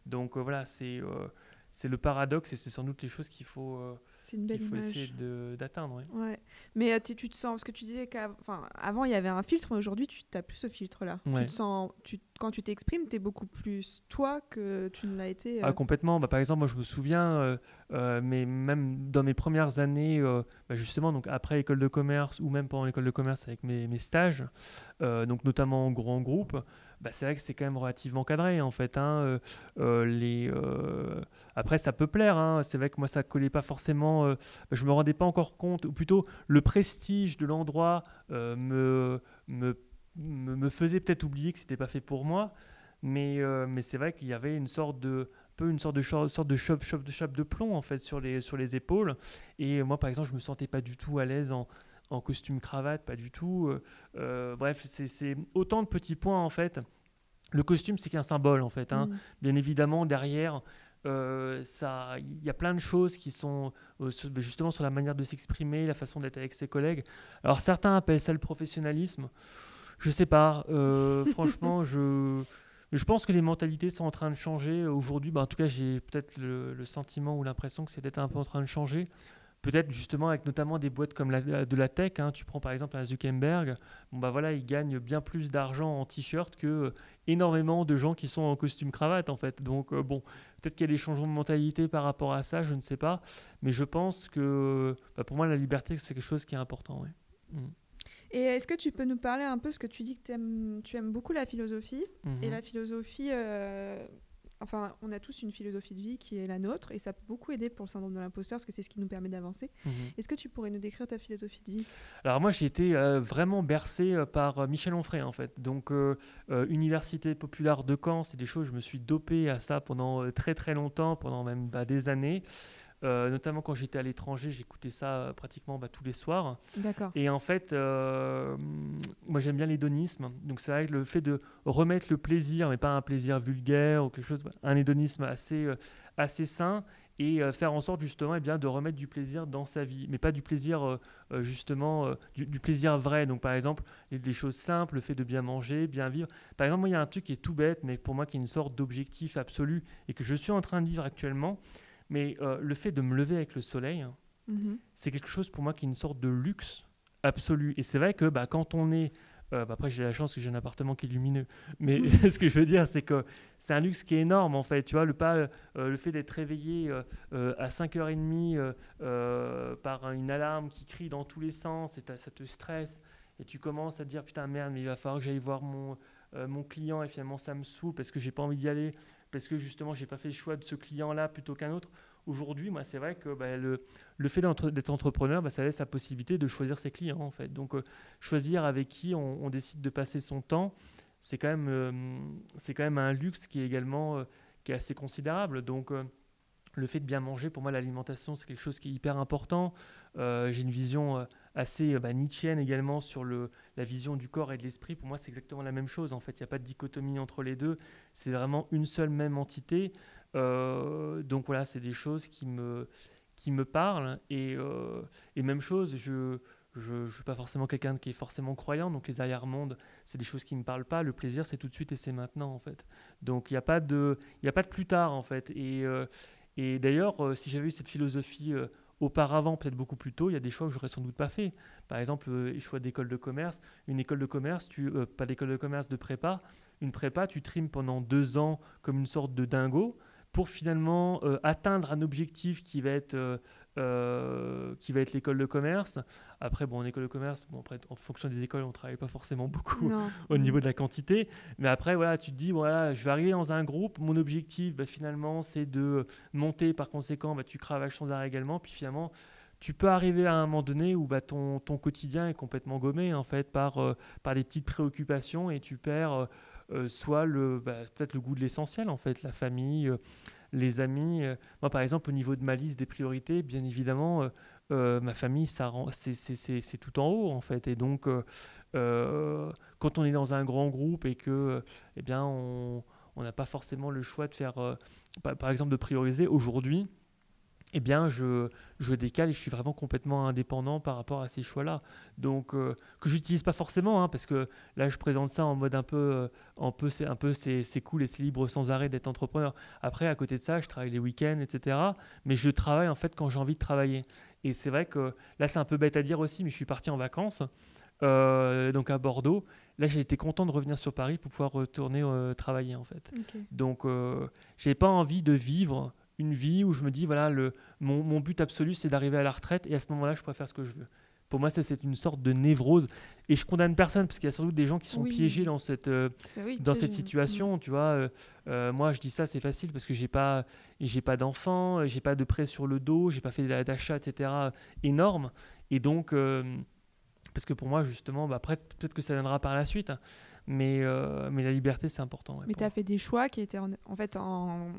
[SPEAKER 2] Donc euh, voilà, c'est euh, c'est le paradoxe et c'est sans doute les choses qu'il faut, euh, c'est une belle il faut essayer d'atteindre.
[SPEAKER 1] Ouais. Mais euh, tu te sens, parce que tu disais qu'avant il y avait un filtre, mais aujourd'hui tu n'as plus ce filtre-là. Tu te sens, tu, quand tu t'exprimes, tu es beaucoup plus toi que tu ne l'as été.
[SPEAKER 2] Euh. Ah, complètement. Bah, par exemple, moi je me souviens, euh, mais même dans mes premières années, bah, justement, donc après l'école de commerce ou même pendant l'école de commerce avec mes, mes stages, donc notamment en grand groupe, bah, c'est vrai que c'est quand même relativement cadré en fait. Hein. Euh, euh, les, euh, Après, ça peut plaire. Hein. C'est vrai que moi, ça collait pas forcément. Bah, je me rendais pas encore compte, ou plutôt le prestige de l'endroit me, me, me, faisait peut-être oublier que c'était pas fait pour moi. Mais, mais c'est vrai qu'il y avait une sorte de peu une sorte de sorte de chape, de de plomb en fait sur les sur les épaules et moi par exemple je me sentais pas du tout à l'aise en en costume cravate, pas du tout. Euh, euh, bref, c'est autant de petits points en fait. Le costume, c'est qu'un symbole en fait. Hein. Mm. Bien évidemment, derrière, euh, ça, il y a plein de choses qui sont justement sur la manière de s'exprimer, la façon d'être avec ses collègues. Alors certains appellent ça le professionnalisme. Je sais pas. franchement, je je pense que les mentalités sont en train de changer aujourd'hui. Bah, en tout cas, j'ai peut-être le, le, sentiment ou l'impression que c'est peut-être un peu en train de changer peut-être justement avec notamment des boîtes comme la, de la tech, hein, tu prends par exemple un Zuckerberg, bon bah voilà, il gagne bien plus d'argent en t-shirt que euh, énormément de gens qui sont en costume cravate en fait. Donc euh, bon, peut-être qu'il y a des changements de mentalité par rapport à ça, je ne sais pas, mais je pense que bah, pour moi la liberté c'est quelque chose qui est important. Mm.
[SPEAKER 1] Et est-ce que tu peux nous parler un peu, ce que tu dis que aimes, tu aimes beaucoup la philosophie, et mhm. la philosophie, euh, enfin, on a tous une philosophie de vie qui est la nôtre et ça peut beaucoup aider pour le syndrome de l'imposteur parce que c'est ce qui nous permet d'avancer. Mhm. Est-ce que tu pourrais nous décrire ta philosophie de vie?
[SPEAKER 2] Alors moi j'ai été euh, vraiment bercé euh, par euh, Michel Onfray en fait. Donc Université populaire de Caen, c'est des choses, je me suis dopé à ça pendant très très longtemps, pendant même bah, des années. Euh, notamment quand j'étais à l'étranger, j'écoutais ça euh, pratiquement bah, tous les soirs.
[SPEAKER 1] D'accord.
[SPEAKER 2] Et en fait, euh, moi j'aime bien l'hédonisme. Donc c'est vrai que le fait de remettre le plaisir, mais pas un plaisir vulgaire ou quelque chose, un hédonisme assez, assez sain et faire en sorte justement eh bien, de remettre du plaisir dans sa vie, mais pas du plaisir justement, du, plaisir vrai. Donc par exemple, des choses simples, le fait de bien manger, bien vivre. Par exemple, il y a un truc qui est tout bête, mais pour moi qui est une sorte d'objectif absolu et que je suis en train de vivre actuellement, mais euh, le fait de me lever avec le soleil, mhm. c'est quelque chose pour moi qui est une sorte de luxe absolu. Et c'est vrai que bah, quand on est... Euh, bah, après, j'ai la chance que j'ai un appartement qui est lumineux. Mais ce que je veux dire, c'est que c'est un luxe qui est énorme, en fait. Tu vois, le, pas, euh, le fait d'être réveillé à 5h30 par une alarme qui crie dans tous les sens, et ça te stresse. Et tu commences à te dire, putain, merde, mais il va falloir que j'aille voir mon, mon client. Et finalement, ça me saoule parce que j'ai pas envie d'y aller parce que justement, j'ai pas fait le choix de ce client-là plutôt qu'un autre. Aujourd'hui, moi, c'est vrai que bah, le, le, fait d'être entrepreneur, bah, ça laisse la possibilité de choisir ses clients, en fait. Donc, euh, choisir avec qui on, décide de passer son temps, c'est quand, même, euh, quand même un luxe qui est également euh, qui est assez considérable. Donc, le fait de bien manger, pour moi, l'alimentation, c'est quelque chose qui est hyper important. j'ai une vision assez bah, nietzschéenne également sur la vision du corps et de l'esprit. Pour moi, c'est exactement la même chose. En fait, il n'y a pas de dichotomie entre les deux. C'est vraiment une seule même entité. Euh, donc voilà, c'est des choses qui me, qui me parlent. Et, euh, même chose, je ne suis pas forcément quelqu'un qui est forcément croyant, donc les arrière-mondes, c'est des choses qui ne me parlent pas. Le plaisir, c'est tout de suite et c'est maintenant, en fait. Donc il n'y a, pas de, a pas de plus tard, en fait. Euh, et d'ailleurs, si j'avais eu cette philosophie auparavant, peut-être beaucoup plus tôt, il y a des choix que j'aurais sans doute pas fait. Par exemple, euh, choix d'école de commerce. Une école de commerce, tu, euh, pas d'école de commerce, de prépa. Une prépa, tu trimes pendant deux ans comme une sorte de dingo pour finalement euh, atteindre un objectif qui va être, euh, euh, qui va être l'école de commerce. Après, bon, en école de commerce, bon, après, en fonction des écoles, on ne travaille pas forcément beaucoup au niveau de la quantité. Mais après, voilà, tu te dis, voilà, je vais arriver dans un groupe, mon objectif, bah, finalement, c'est de monter. Par conséquent, bah, tu cravaches sans arrêt également. Puis finalement, tu peux arriver à un moment donné où bah, ton, ton quotidien est complètement gommé, en fait, par, par des petites préoccupations et tu perds euh, soit le bah, peut-être le goût de l'essentiel en fait, la famille, euh, les amis. Euh. Moi par exemple au niveau de ma liste des priorités, bien évidemment, ma famille ça c'est tout en haut en fait et donc quand on est dans un grand groupe et que eh bien on n'a pas forcément le choix de faire par exemple de prioriser aujourd'hui eh bien, je, je, décale et je suis vraiment complètement indépendant par rapport à ces choix-là. Donc, euh, que j'utilise pas forcément, hein, parce que là, je présente ça en mode un peu, euh, un peu, c'est un peu, c'est, cool et c'est libre sans arrêt d'être entrepreneur. Après, à côté de ça, je travaille les week-ends, etc. Mais je travaille en fait quand j'ai envie de travailler. Et c'est vrai que là, c'est un peu bête à dire aussi, mais je suis parti en vacances, euh, donc à Bordeaux. Là, j'ai été content de revenir sur Paris pour pouvoir retourner travailler en fait. Donc, j'ai pas envie de vivre une vie où je me dis, voilà, le, mon, mon but absolu, c'est d'arriver à la retraite et à ce moment-là, je pourrais faire ce que je veux. Pour moi, ça, c'est une sorte de névrose. Et je condamne personne, parce qu'il y a sans doute des gens qui sont piégés dans cette, euh, dans cette situation. Tu vois, euh, euh, moi, je dis ça, c'est facile, parce que j'ai pas, j'ai pas d'enfants, j'ai pas de prêt sur le dos, j'ai pas fait d'achat, etc., énorme. Et donc, parce que pour moi, justement, bah, après, peut-être que ça viendra par la suite. Hein, mais, euh, mais la liberté, c'est important.
[SPEAKER 1] mais tu as fait des choix qui étaient en, en fait en,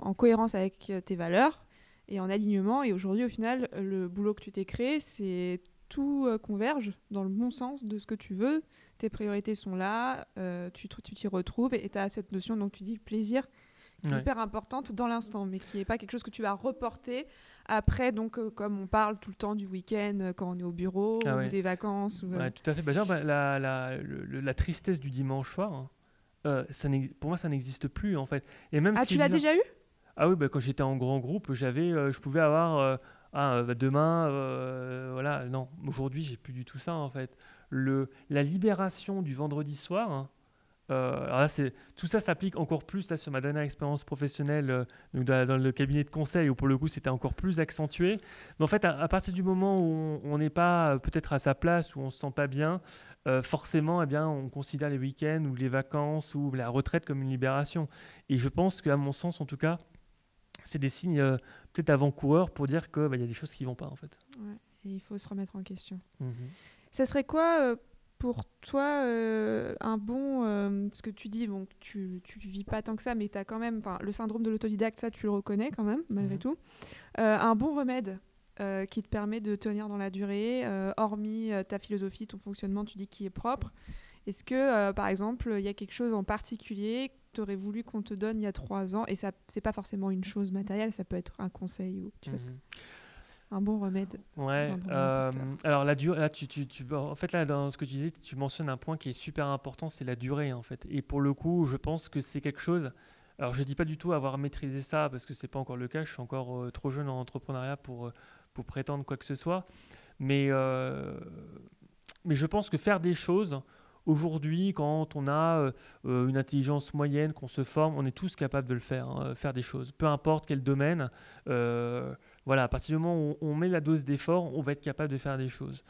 [SPEAKER 1] en, cohérence avec tes valeurs et en alignement. Et aujourd'hui, au final, le boulot que tu t'es créé, c'est tout euh, converge dans le bon sens de ce que tu veux. Tes priorités sont là, euh, tu t'y retrouves et tu as cette notion, donc tu dis plaisir, qui est hyper importante dans l'instant, mais qui n'est pas quelque chose que tu vas reporter après, donc, euh, comme on parle tout le temps du week-end euh, quand on est au bureau, ah ou des vacances. Ou,
[SPEAKER 2] euh, tout à fait. Bah, genre, bah, la, la, la, tristesse du dimanche soir, hein, ça pour moi, ça n'existe plus, en fait.
[SPEAKER 1] Et même ah, tu l'as déjà eu?
[SPEAKER 2] Ah oui, bah, quand j'étais en grand groupe, j'avais, je pouvais avoir ah, bah, demain, voilà, non, aujourd'hui, j'ai plus du tout ça en fait. Le, la libération du vendredi soir, hein, euh, alors là, tout ça s'applique encore plus là, sur ma dernière expérience professionnelle euh, dans, le cabinet de conseil où pour le coup c'était encore plus accentué. Mais en fait, à, partir du moment où on n'est pas euh, peut-être à sa place, où on se sent pas bien, forcément, eh bien, on considère les week-ends ou les vacances ou la retraite comme une libération. Et je pense qu'à mon sens, en tout cas, c'est des signes peut-être avant-coureurs pour dire qu'il bah, y a des choses qui vont pas en fait.
[SPEAKER 1] et il faut se remettre en question.
[SPEAKER 2] Mmh
[SPEAKER 1] ça serait quoi pour toi euh, un bon euh, ce que tu dis bon tu tu vis pas tant que ça mais tu as quand même le syndrome de l'autodidacte ça tu le reconnais quand même malgré mhm. tout. Euh, un bon remède qui te permet de tenir dans la durée hormis ta philosophie ton fonctionnement tu dis qui est propre. Est-ce que par exemple il y a quelque chose en particulier que tu aurais voulu qu'on te donne il y a trois ans? Et ça c'est pas forcément une chose matérielle ça peut être un conseil ou tu vois ce que un bon remède.
[SPEAKER 2] Ouais. Euh, alors la durée, là, tu, tu, tu, en fait là dans ce que tu disais, tu mentionnes un point qui est super important, c'est la durée en fait. Et pour le coup, je pense que c'est quelque chose. Alors je dis pas du tout avoir maîtrisé ça parce que c'est pas encore le cas. Je suis encore euh, trop jeune en entrepreneuriat pour euh, pour prétendre quoi que ce soit. Mais mais je pense que faire des choses Aujourd'hui, quand on a une intelligence moyenne, qu'on se forme, on est tous capables de le faire, hein, faire des choses. Peu importe quel domaine, voilà, à partir du moment où on met la dose d'effort, on va être capable de faire des choses.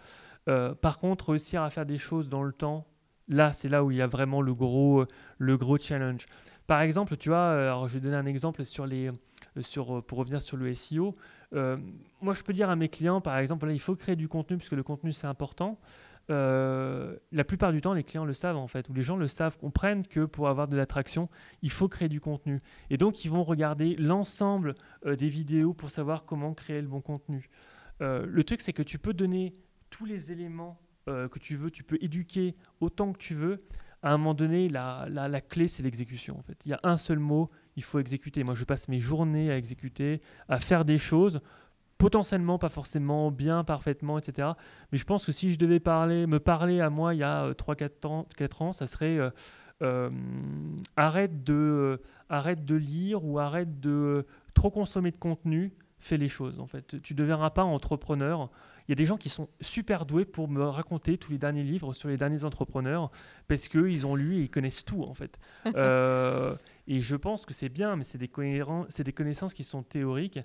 [SPEAKER 2] Euh, par contre, réussir à faire des choses dans le temps, là, c'est là où il y a vraiment le gros, le gros challenge. Par exemple, tu vois, euh, je vais donner un exemple euh, pour revenir sur le SEO. moi, je peux dire à mes clients, par exemple, il faut créer du contenu puisque le contenu c'est important. Euh, la plupart du temps, les clients le savent en fait, ou les gens le savent, comprennent que pour avoir de l'attraction, il faut créer du contenu. Et donc, ils vont regarder l'ensemble euh, des vidéos pour savoir comment créer le bon contenu. Euh, le truc, c'est que tu peux donner tous les éléments que tu veux, tu peux éduquer autant que tu veux. À un moment donné, la, la, la clé, c'est l'exécution. En fait. Il y a un seul mot, il faut exécuter. Moi, je passe mes journées à exécuter, à faire des choses potentiellement pas forcément bien, parfaitement, etc. Mais je pense que si je devais parler, me parler à moi il y a 3-4 euh, ans, 4 ans, ça serait euh, euh, arrête, de, arrête de lire ou arrête de trop consommer de contenu, fais les choses en fait. Tu ne deviendras pas entrepreneur. Il y a des gens qui sont super doués pour me raconter tous les derniers livres sur les derniers entrepreneurs parce qu'ils ont lu et ils connaissent tout en fait. Et je pense que c'est bien, mais c'est des, c'est des connaissances qui sont théoriques.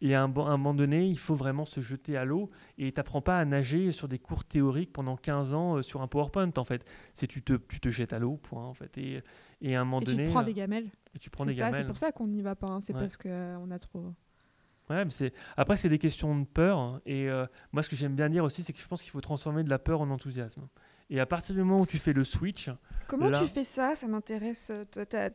[SPEAKER 2] Et à un, un moment donné, il faut vraiment se jeter à l'eau. Et tu n'apprends pas à nager sur des cours théoriques pendant 15 ans euh, sur un PowerPoint, en fait. C'est tu te, tu te jettes à l'eau, point, en fait. Et, et à un moment donné...
[SPEAKER 1] tu prends des gamelles.
[SPEAKER 2] Et tu prends des gamelles.
[SPEAKER 1] C'est pour ça qu'on n'y va pas. Hein. C'est parce qu'on euh, a trop...
[SPEAKER 2] Ouais, mais c'est... Après, c'est des questions de peur. Et euh, moi, ce que j'aime bien dire aussi, c'est que je pense qu'il faut transformer de la peur en enthousiasme. Et à partir du moment où tu fais le switch.
[SPEAKER 1] Comment tu fais ça? Ça m'intéresse.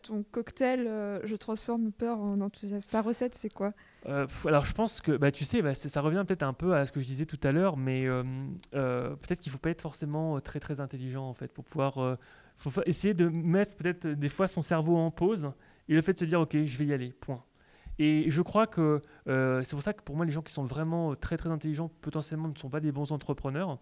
[SPEAKER 1] Ton cocktail, euh, je transforme peur en enthousiasme. Ta recette, c'est quoi?
[SPEAKER 2] Euh, Alors, je pense que, bah, tu sais, bah, ça revient peut-être un peu à ce que je disais tout à l'heure, mais euh, peut-être qu'il ne faut pas être forcément très, très intelligent, en fait, pour pouvoir. faut essayer de mettre peut-être des fois son cerveau en pause et le fait de se dire, OK, je vais y aller, point. Et je crois que c'est pour ça que pour moi, les gens qui sont vraiment très très intelligents potentiellement ne sont pas des bons entrepreneurs.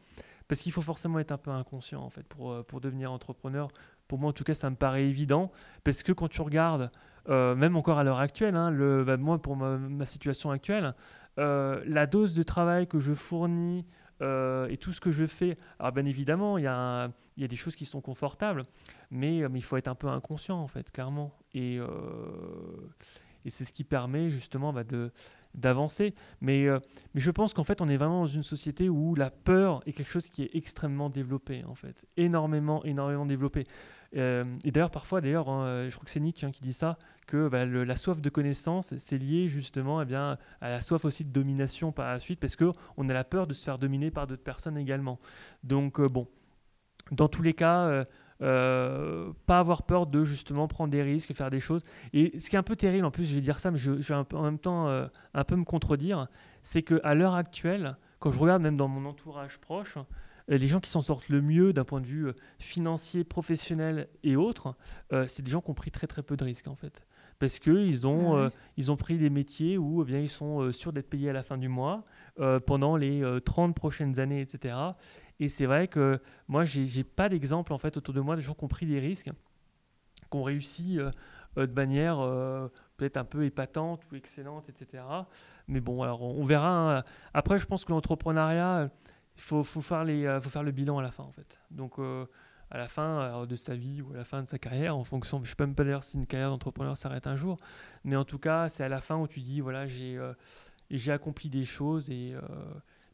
[SPEAKER 2] Parce qu'il faut forcément être un peu inconscient en fait pour, euh, pour devenir entrepreneur. Pour moi en tout cas ça me paraît évident. Parce que quand tu regardes, euh, même encore à l'heure actuelle, hein, bah, moi pour ma, situation actuelle, euh, la dose de travail que je fournis et tout ce que je fais, alors bien évidemment il y, y a des choses qui sont confortables, mais, mais il faut être un peu inconscient en fait, clairement. Et, et c'est ce qui permet justement bah, de d'avancer. Mais, euh, mais je pense qu'en fait, on est vraiment dans une société où la peur est quelque chose qui est extrêmement développé, en fait. Énormément, énormément développé. Euh, et d'ailleurs, parfois, d'ailleurs, hein, je crois que c'est Nietzsche hein, qui dit ça, que bah, la soif de connaissance, c'est lié justement eh bien, à la soif aussi de domination par la suite, parce qu'on a la peur de se faire dominer par d'autres personnes également. Donc, euh, bon, dans tous les cas, euh, pas avoir peur de justement prendre des risques, faire des choses. Et ce qui est un peu terrible, en plus, je vais dire ça, mais je, vais en même temps euh, un peu me contredire, c'est qu'à l'heure actuelle, quand je regarde même dans mon entourage proche, euh, les gens qui s'en sortent le mieux d'un point de vue financier, professionnel et autres, c'est des gens qui ont pris très très peu de risques en fait. Parce qu'ils ont, ah ils ont pris des métiers où eh bien, ils sont sûrs d'être payés à la fin du mois pendant les 30 prochaines années, etc. Et c'est vrai que moi, j'ai pas d'exemple en fait autour de moi de gens qui ont pris des risques, qui ont réussi euh, euh, de manière euh, peut-être un peu épatante ou excellente, etc. mais bon, alors on, verra. Hein. Après, je pense que l'entrepreneuriat, il faut, faire le bilan à la fin, en fait. Donc, à la fin de sa vie ou à la fin de sa carrière, en fonction, je ne sais même pas dire si une carrière d'entrepreneur s'arrête un jour, mais en tout cas, c'est à la fin où tu dis, voilà, j'ai accompli des choses et,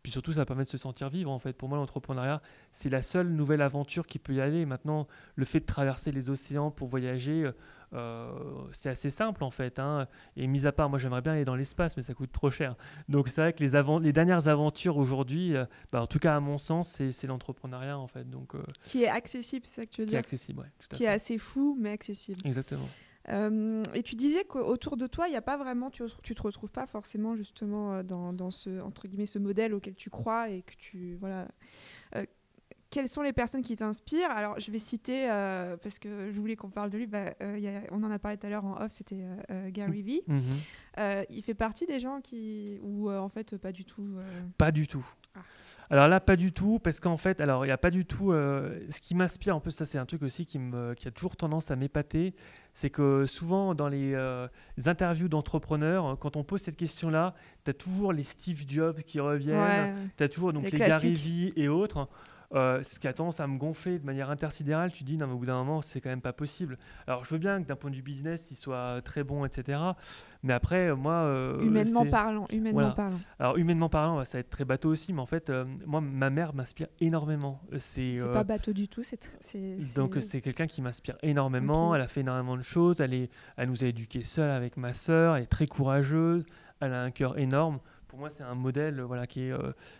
[SPEAKER 2] puis surtout, ça permet de se sentir vivre en fait. Pour moi, l'entrepreneuriat, c'est la seule nouvelle aventure qui peut y aller. Maintenant, le fait de traverser les océans pour voyager, euh, c'est assez simple en fait. Hein. Et mis à part, moi j'aimerais bien aller dans l'espace, mais ça coûte trop cher. Donc c'est vrai que les, avant les dernières aventures aujourd'hui, euh, bah, en tout cas à mon sens, c'est l'entrepreneuriat en fait. Donc, euh,
[SPEAKER 1] qui est accessible, c'est ça que tu veux dire
[SPEAKER 2] Qui est accessible, ouais.
[SPEAKER 1] qui est assez fou, mais accessible.
[SPEAKER 2] Exactement.
[SPEAKER 1] Euh, et tu disais qu'autour de toi, il n'y a pas vraiment, tu, tu te retrouves pas forcément justement euh, dans, dans, ce entre guillemets ce modèle auquel tu crois et que tu voilà. Euh, quelles sont les personnes qui t'inspirent? Alors, je vais citer, parce que je voulais qu'on parle de lui, bah, on en a parlé tout à l'heure en off, c'était Gary Vee. Mhm. il fait partie des gens qui. ou en fait, pas du tout
[SPEAKER 2] Pas du tout. Ah. Alors là, pas du tout, parce qu'en fait, alors il n'y a pas du tout. Euh, ce qui m'inspire, en plus, ça c'est un truc aussi qui, me, qui a toujours tendance à m'épater, c'est que souvent dans les, euh, interviews d'entrepreneurs, quand on pose cette question-là, tu as toujours les Steve Jobs qui reviennent, tu as toujours donc, les, les Gary Vee et autres. Euh, ce qui a tendance à me gonfler de manière intersidérale, tu dis non mais au bout d'un moment c'est quand même pas possible. Alors je veux bien que d'un point de vue business il soit très bon etc. Mais après moi
[SPEAKER 1] euh, humainement parlant, humainement parlant.
[SPEAKER 2] Alors humainement parlant ça va être très bateau aussi, mais en fait euh, moi ma mère m'inspire énormément.
[SPEAKER 1] C'est pas bateau du tout, c'est
[SPEAKER 2] donc c'est quelqu'un qui m'inspire énormément. Elle a fait énormément de choses. Elle est, elle nous a éduqués seule avec ma sœur. Elle est très courageuse. Elle a un cœur énorme. Pour moi c'est un modèle voilà qui est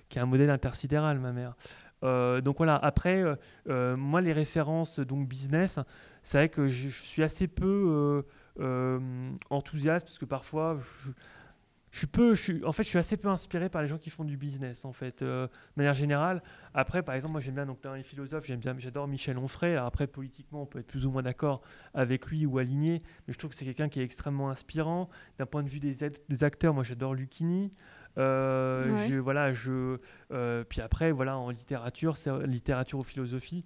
[SPEAKER 2] qui est un modèle intersidéral ma mère. Euh, donc voilà, après, euh, euh, moi, les références donc business, c'est vrai que je, suis assez peu enthousiaste parce que parfois, je, suis peu, en fait, je suis assez peu inspiré par les gens qui font du business, en fait, de manière générale. Après, par exemple, moi, j'aime bien donc les philosophes, j'aime bien, j'adore Michel Onfray. Après, politiquement, on peut être plus ou moins d'accord avec lui ou aligné, mais je trouve que c'est quelqu'un qui est extrêmement inspirant. D'un point de vue des, des acteurs, moi, j'adore Lucchini. Euh, je, voilà, je, euh, puis après, voilà, en littérature, littérature ou philosophie,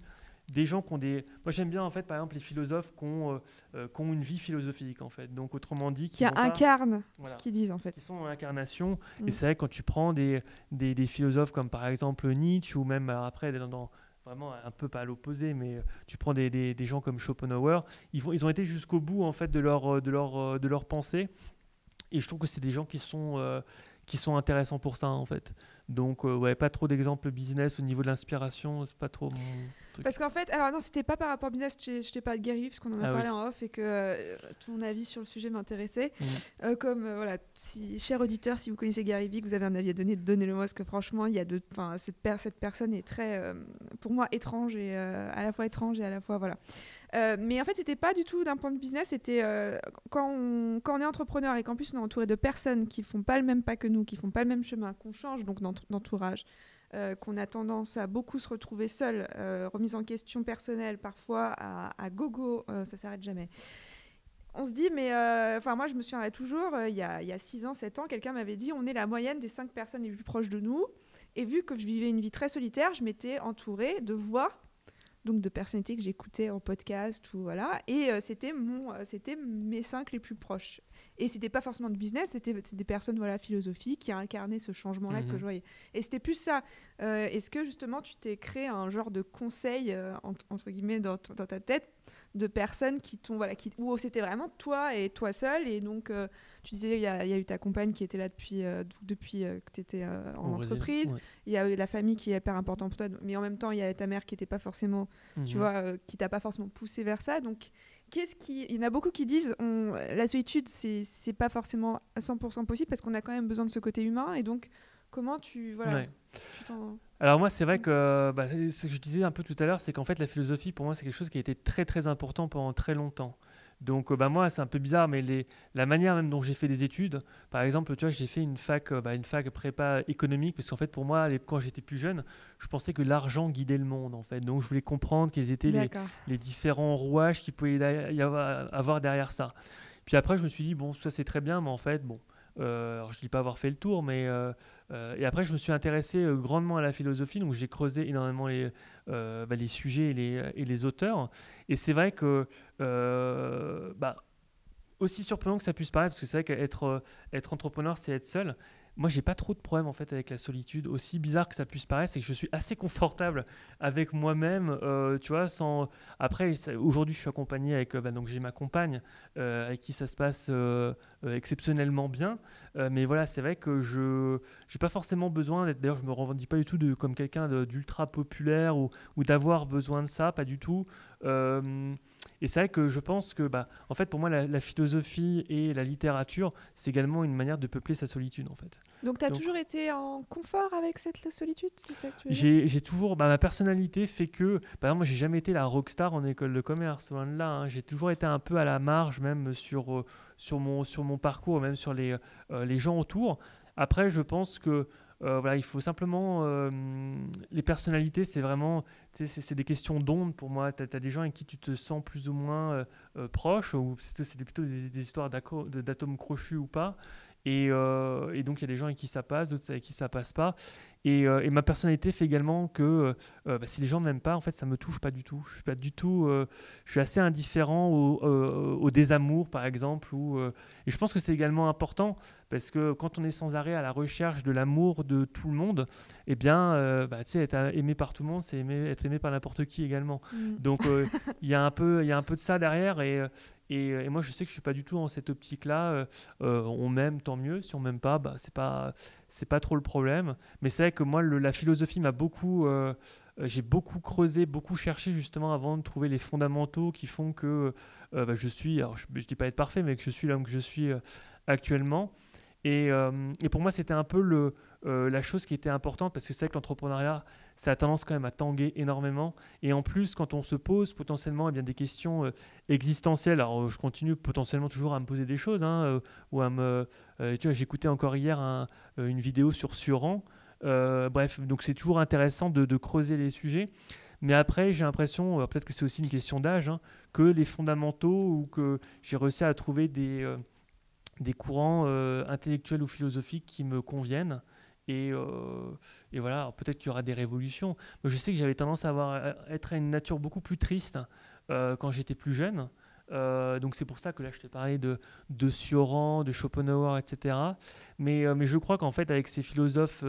[SPEAKER 2] des gens qui ont des. Moi, j'aime bien en fait, par exemple, les philosophes qui ont, euh, qui ont une vie philosophique en fait. Donc, autrement dit,
[SPEAKER 1] qui, incarnent ce qu'ils disent en fait.
[SPEAKER 2] Ils sont en incarnation. Et mm. c'est vrai quand tu prends des, des, des, philosophes comme par exemple Nietzsche ou même après dans, vraiment un peu pas à l'opposé, mais tu prends des, des, des, gens comme Schopenhauer, ils, vont, ils ont été jusqu'au bout en fait de leur, de leur, de leur pensée. Et je trouve que c'est des gens qui sont qui sont intéressants pour ça en fait. Donc euh, ouais, pas trop d'exemples business au niveau de l'inspiration, c'est pas trop mon truc.
[SPEAKER 1] Parce qu'en fait, alors non, c'était pas par rapport au business, je t'ai pas de Gary parce qu'on en a ah parlé en off et que euh, ton avis sur le sujet m'intéressait. Mmh. Euh, comme voilà, si cher auditeur, si vous connaissez Gary Vee, que vous avez un avis à donner, donnez-le moi parce que franchement, il y a de, enfin cette, cette personne est très, pour moi, étrange et à la fois étrange et à la fois voilà. Euh, mais en fait, c'était pas du tout d'un point de business. C'était euh, quand, on, est entrepreneur et qu'en plus on est entouré de personnes qui font pas le même pas que nous, qui font pas le même chemin, qu'on change donc d'entourage, euh, qu'on a tendance à beaucoup se retrouver seul, remise en question personnelle, parfois à, gogo, ça s'arrête jamais. On se dit, mais enfin moi je me souviens toujours, il y, y a 6 ans, 7 ans, quelqu'un m'avait dit on est la moyenne des 5 personnes les plus proches de nous. Et vu que je vivais une vie très solitaire, je m'étais entourée de voix donc de personnalités que j'écoutais en podcast ou voilà. Et euh, c'était mon euh, c'était mes cinq les plus proches. Et c'était pas forcément de business c'était des personnes voilà philosophiques qui incarnaient ce changement là que mhm. je voyais. Et c'était plus ça. Euh, est-ce que justement tu t'es créé un genre de conseil entre guillemets dans, dans, ta tête de personnes qui t'ont voilà qui où c'était vraiment toi et toi seul et donc euh, tu disais il y, a eu ta compagne qui était là depuis euh, depuis euh, que tu étais en, entreprise. il y a eu la famille qui est hyper importante pour toi mais en même temps il y a ta mère qui était pas forcément tu mhm. vois qui t'a pas forcément poussé vers ça. Donc qu'est-ce qui il y en a beaucoup qui disent on, la solitude c'est c'est pas forcément à 100% possible parce qu'on a quand même besoin de ce côté humain. Et donc comment tu voilà
[SPEAKER 2] alors moi, c'est vrai que bah, ce que je disais un peu tout à l'heure, c'est qu'en fait, la philosophie, pour moi, c'est quelque chose qui a été très très important pendant très longtemps. Donc bah, moi, c'est un peu bizarre, mais les, la manière même dont j'ai fait des études, par exemple, tu vois, j'ai fait une fac, bah, une fac prépa économique, parce qu'en fait, pour moi, quand j'étais plus jeune, je pensais que l'argent guidait le monde, en fait. Donc je voulais comprendre quels étaient les, les, différents rouages qu'il pouvait y avoir derrière ça. Puis après, je me suis dit, bon, ça c'est très bien, mais en fait, bon, euh, alors je ne dis pas avoir fait le tour, mais euh, euh, et après je me suis intéressé grandement à la philosophie, donc j'ai creusé énormément les, bah, sujets et les, auteurs. Et c'est vrai que bah, aussi surprenant que ça puisse paraître, parce que c'est vrai qu'être être entrepreneur, c'est être seul. Moi, j'ai pas trop de problèmes en fait avec la solitude. Aussi bizarre que ça puisse paraître, c'est que je suis assez confortable avec moi-même. Euh, tu vois. Après, aujourd'hui, je suis accompagné avec. Euh, bah, donc, j'ai ma compagne euh, avec qui ça se passe exceptionnellement bien. mais voilà, c'est vrai que je n'ai pas forcément besoin d'être. D'ailleurs, je me revendique pas du tout de, comme quelqu'un d'ultra populaire ou d'avoir besoin de ça, pas du tout. Et c'est vrai que je pense que, bah, en fait, pour moi, la, philosophie et la littérature, c'est également une manière de peupler sa solitude, en fait.
[SPEAKER 1] Donc, tu as toujours été en confort avec cette solitude, c'est ça que tu veux
[SPEAKER 2] J'ai toujours, bah, ma personnalité fait que, par exemple, moi, j'ai jamais été la rockstar en école de commerce, loin de là. Hein. J'ai toujours été un peu à la marge, même sur, euh, sur, mon, sur mon parcours, même sur les, euh, les gens autour. Après, je pense que euh, voilà, il faut simplement. Euh, les personnalités, c'est vraiment. C'est des questions d'onde pour moi. Tu as, des gens avec qui tu te sens plus ou moins euh, proche, ou c'est plutôt des histoires d'atomes crochus ou pas. Et, et, donc, il y a des gens avec qui ça passe, d'autres avec qui ça passe pas. Et, et ma personnalité fait également que bah, si les gens ne m'aiment pas, en fait, ça me touche pas du tout. Je suis pas du tout. je suis assez indifférent au, au, désamour, par exemple. Ou, et je pense que c'est également important parce que quand on est sans arrêt à la recherche de l'amour de tout le monde, eh bien, euh, bah, être aimé par tout le monde, c'est être aimé par n'importe qui également. Mm. Donc, euh, il y, a un peu, y a un peu de ça derrière. Et, euh, et, moi, je sais que je suis pas du tout dans cette optique-là. on m'aime, tant mieux. Si on m'aime pas, bah, c'est pas, c'est pas trop le problème. Mais c'est vrai que moi, la philosophie m'a beaucoup j'ai beaucoup creusé, beaucoup cherché justement avant de trouver les fondamentaux qui font que bah, je suis, alors je ne dis pas être parfait, mais que je suis l'homme que je suis actuellement. Euh, et, pour moi, c'était un peu euh, la chose qui était importante parce que c'est que l'entrepreneuriat, ça a tendance quand même à tanguer énormément. Et en plus, quand on se pose potentiellement eh bien, des questions euh, existentielles, alors je continue potentiellement toujours à me poser des choses, hein, ou à me. tu vois, j'écoutais encore hier une vidéo sur Suran. bref, donc c'est toujours intéressant de, de, creuser les sujets. Mais après, j'ai l'impression, peut-être que c'est aussi une question d'âge, hein, que les fondamentaux ou que j'ai réussi à trouver des des courants euh, intellectuels ou philosophiques qui me conviennent. Et, euh, et voilà, peut-être qu'il y aura des révolutions. Mais je sais que j'avais tendance à avoir, être à une nature beaucoup plus triste euh, quand j'étais plus jeune. donc c'est pour ça que là je te parlais de, de de Schopenhauer, etc. Mais, mais je crois qu'en fait avec ces philosophes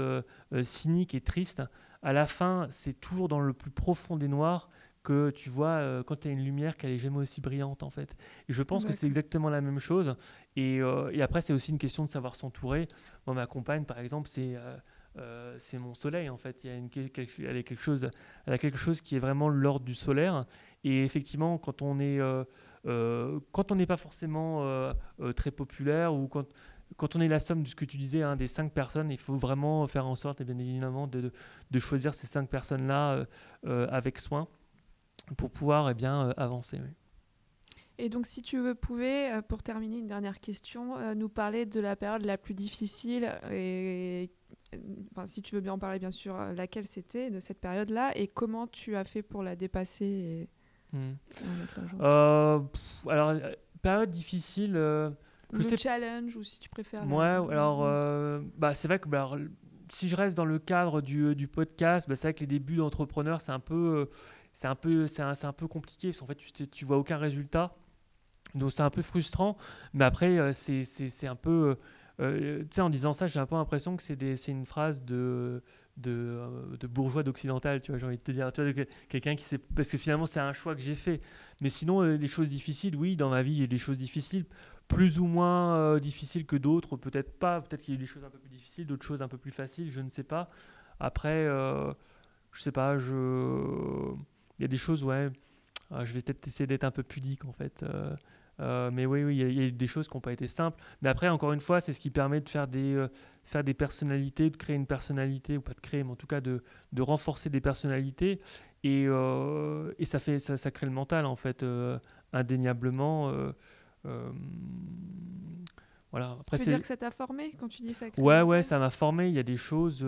[SPEAKER 2] cyniques et tristes, à la fin c'est toujours dans le plus profond des noirs que tu vois euh, quand tu as une lumière qu'elle est jamais aussi brillante en fait. Et je pense que c'est exactement la même chose. Et, euh, et après, c'est aussi une question de savoir s'entourer. Moi, ma compagne, par exemple, c'est euh, c'est mon soleil en fait. Il y a une, elle, est quelque chose, elle a quelque chose qui est vraiment l'ordre du solaire. Et effectivement, quand on est, quand on n'est pas forcément très populaire ou quand quand on est la somme de ce que tu disais, hein, des cinq personnes, il faut vraiment faire en sorte, et bien évidemment, de, de, choisir ces cinq personnes-là avec soin pour pouvoir eh bien, euh, avancer.
[SPEAKER 1] Et donc, si tu veux, pouvais, euh, pour terminer, une dernière question, euh, nous parler de la période la plus difficile et, enfin, si tu veux bien en parler, bien sûr, laquelle c'était de cette période-là et comment tu as fait pour la dépasser et,
[SPEAKER 2] hmm. Alors, période difficile.
[SPEAKER 1] le challenge ou si tu préfères.
[SPEAKER 2] Ouais, alors, bah, c'est vrai que bah, si je reste dans le cadre du, du podcast, bah, c'est vrai que les débuts d'entrepreneur, c'est un peu c'est un peu, c'est un, un, peu compliqué parce qu'en fait, tu, tu vois aucun résultat. Donc c'est un peu frustrant. Mais après, euh, c'est un peu. Euh, tu sais, en disant ça, j'ai un peu l'impression que c'est une phrase de, de, euh, de bourgeois d'occidental, tu vois, j'ai envie de te dire. Tu vois, quelqu'un qui sait. Parce que finalement, c'est un choix que j'ai fait. Mais sinon, les choses difficiles, oui, dans ma vie, il y a des choses difficiles, plus ou moins difficiles que d'autres, peut-être pas. Peut-être qu'il y a des choses un peu plus difficiles, d'autres choses un peu plus faciles, je ne sais pas. Après, je sais pas, je y a des choses, ouais, euh, je vais peut-être essayer d'être un peu pudique en fait. Euh, euh, mais oui, oui, il y, a, des choses qui n'ont pas été simples. Mais après, encore une fois, c'est ce qui permet de faire des, faire des personnalités, de créer une personnalité, ou pas de créer, mais en tout cas de, de renforcer des personnalités. Et, et ça, fait, ça, ça, crée le mental, en fait, indéniablement.
[SPEAKER 1] voilà. Après, tu veux dire que ça t'a formé quand tu dis ça
[SPEAKER 2] Ouais, ouais, ça m'a formé. Il y a des choses,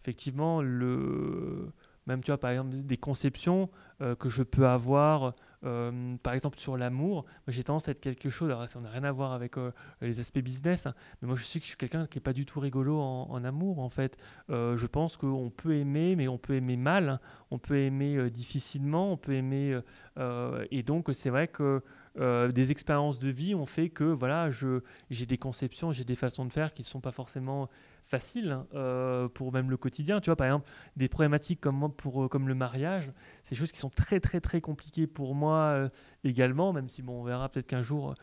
[SPEAKER 2] effectivement, le même tu vois par exemple des conceptions euh, que je peux avoir euh, par exemple sur l'amour j'ai tendance à être quelque chose alors ça n'a rien à voir avec euh, les aspects business hein, mais moi je sais que je suis quelqu'un qui est pas du tout rigolo en, amour en fait je pense qu'on peut aimer mais on peut aimer mal hein. on peut aimer difficilement on peut aimer et donc c'est vrai que des expériences de vie ont fait que voilà j'ai des conceptions j'ai des façons de faire qui ne sont pas forcément facile hein, pour même le quotidien. Tu vois, par exemple, des problématiques comme, pour, comme le mariage, c'est des choses qui sont très, très, très compliquées pour moi également, même si bon, on verra peut-être qu'un jour,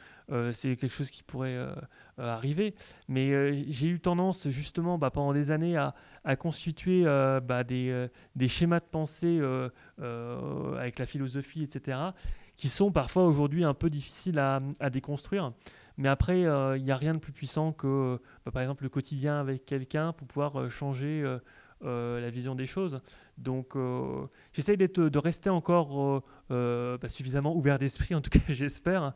[SPEAKER 2] c'est quelque chose qui pourrait arriver. Mais j'ai eu tendance, justement, bah, pendant des années, à, à constituer bah, des, des, schémas de pensée avec la philosophie, etc., qui sont parfois aujourd'hui un peu difficiles à, à déconstruire. Mais après, il n'y a rien de plus puissant que, bah, par exemple, le quotidien avec quelqu'un pour pouvoir changer la vision des choses. Donc, j'essaye de rester encore bah, suffisamment ouvert d'esprit, en tout cas, j'espère.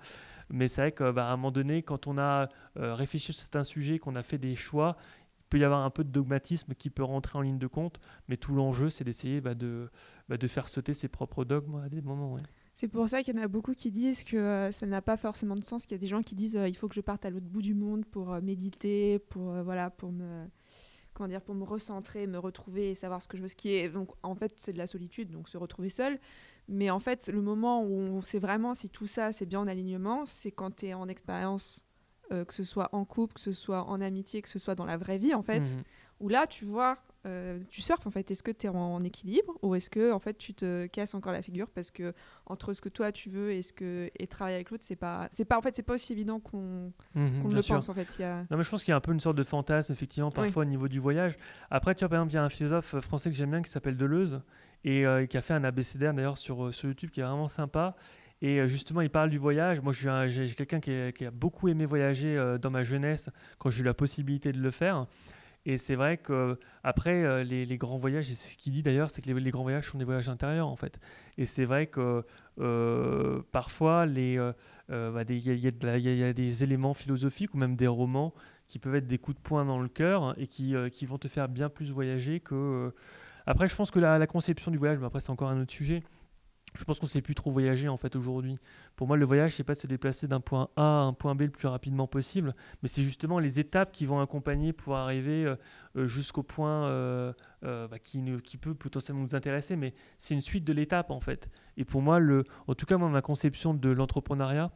[SPEAKER 2] Mais c'est vrai qu'à bah, un moment donné, quand on a réfléchi sur certains sujets, qu'on a fait des choix, il peut y avoir un peu de dogmatisme qui peut rentrer en ligne de compte. Mais tout l'enjeu, c'est d'essayer de, de faire sauter ses propres dogmes à des moments.
[SPEAKER 1] C'est pour ça qu'il y en a beaucoup qui disent que euh, ça n'a pas forcément de sens, qu'il y a des gens qui disent euh, il faut que je parte à l'autre bout du monde pour euh, méditer, pour voilà, pour me comment dire, pour me recentrer, me retrouver et savoir ce que je veux, ce qui est donc en fait c'est de la solitude, donc se retrouver seul. Mais en fait, le moment où on sait vraiment si tout ça c'est bien en alignement, c'est quand tu es en expérience, que ce soit en couple, que ce soit en amitié, que ce soit dans la vraie vie en fait, mmh où là tu vois euh, tu surfes en fait Est-ce que tu es en, équilibre ou est-ce que en fait tu te casses encore la figure parce que entre ce que toi tu veux et ce que et travailler avec l'autre c'est pas c'est pas en fait c'est pas aussi évident qu'on mhm, le pense en fait.
[SPEAKER 2] Y a... Non mais je pense qu'il y a un peu une sorte de fantasme effectivement parfois au niveau du voyage. Après tu vois par exemple il y a un philosophe français que j'aime bien qui s'appelle Deleuze et euh, qui a fait un abécédaire d'ailleurs sur euh, sur YouTube qui est vraiment sympa. Et justement, il parle du voyage. Moi, j'ai quelqu'un qui, qui, a beaucoup aimé voyager dans ma jeunesse quand j'ai eu la possibilité de le faire. Et c'est vrai que après euh, les, grands voyages, et ce qu'il dit d'ailleurs, c'est que les, grands voyages sont des voyages intérieurs en fait. Et c'est vrai que euh, parfois il euh, y, a des éléments philosophiques ou même des romans qui peuvent être des coups de poing dans le cœur et qui, qui vont te faire bien plus voyager que. Après, je pense que la, la conception du voyage, mais après c'est encore un autre sujet je pense qu'on ne sait plus trop voyager en fait aujourd'hui. Pour moi, le voyage, c'est pas de se déplacer d'un point A à un point B le plus rapidement possible, mais c'est justement les étapes qui vont accompagner pour arriver euh, euh, jusqu'au point euh, bah, qui, peut potentiellement nous intéresser, mais c'est une suite de l'étape en fait. Et pour moi, en tout cas, moi, ma conception de l'entrepreneuriat,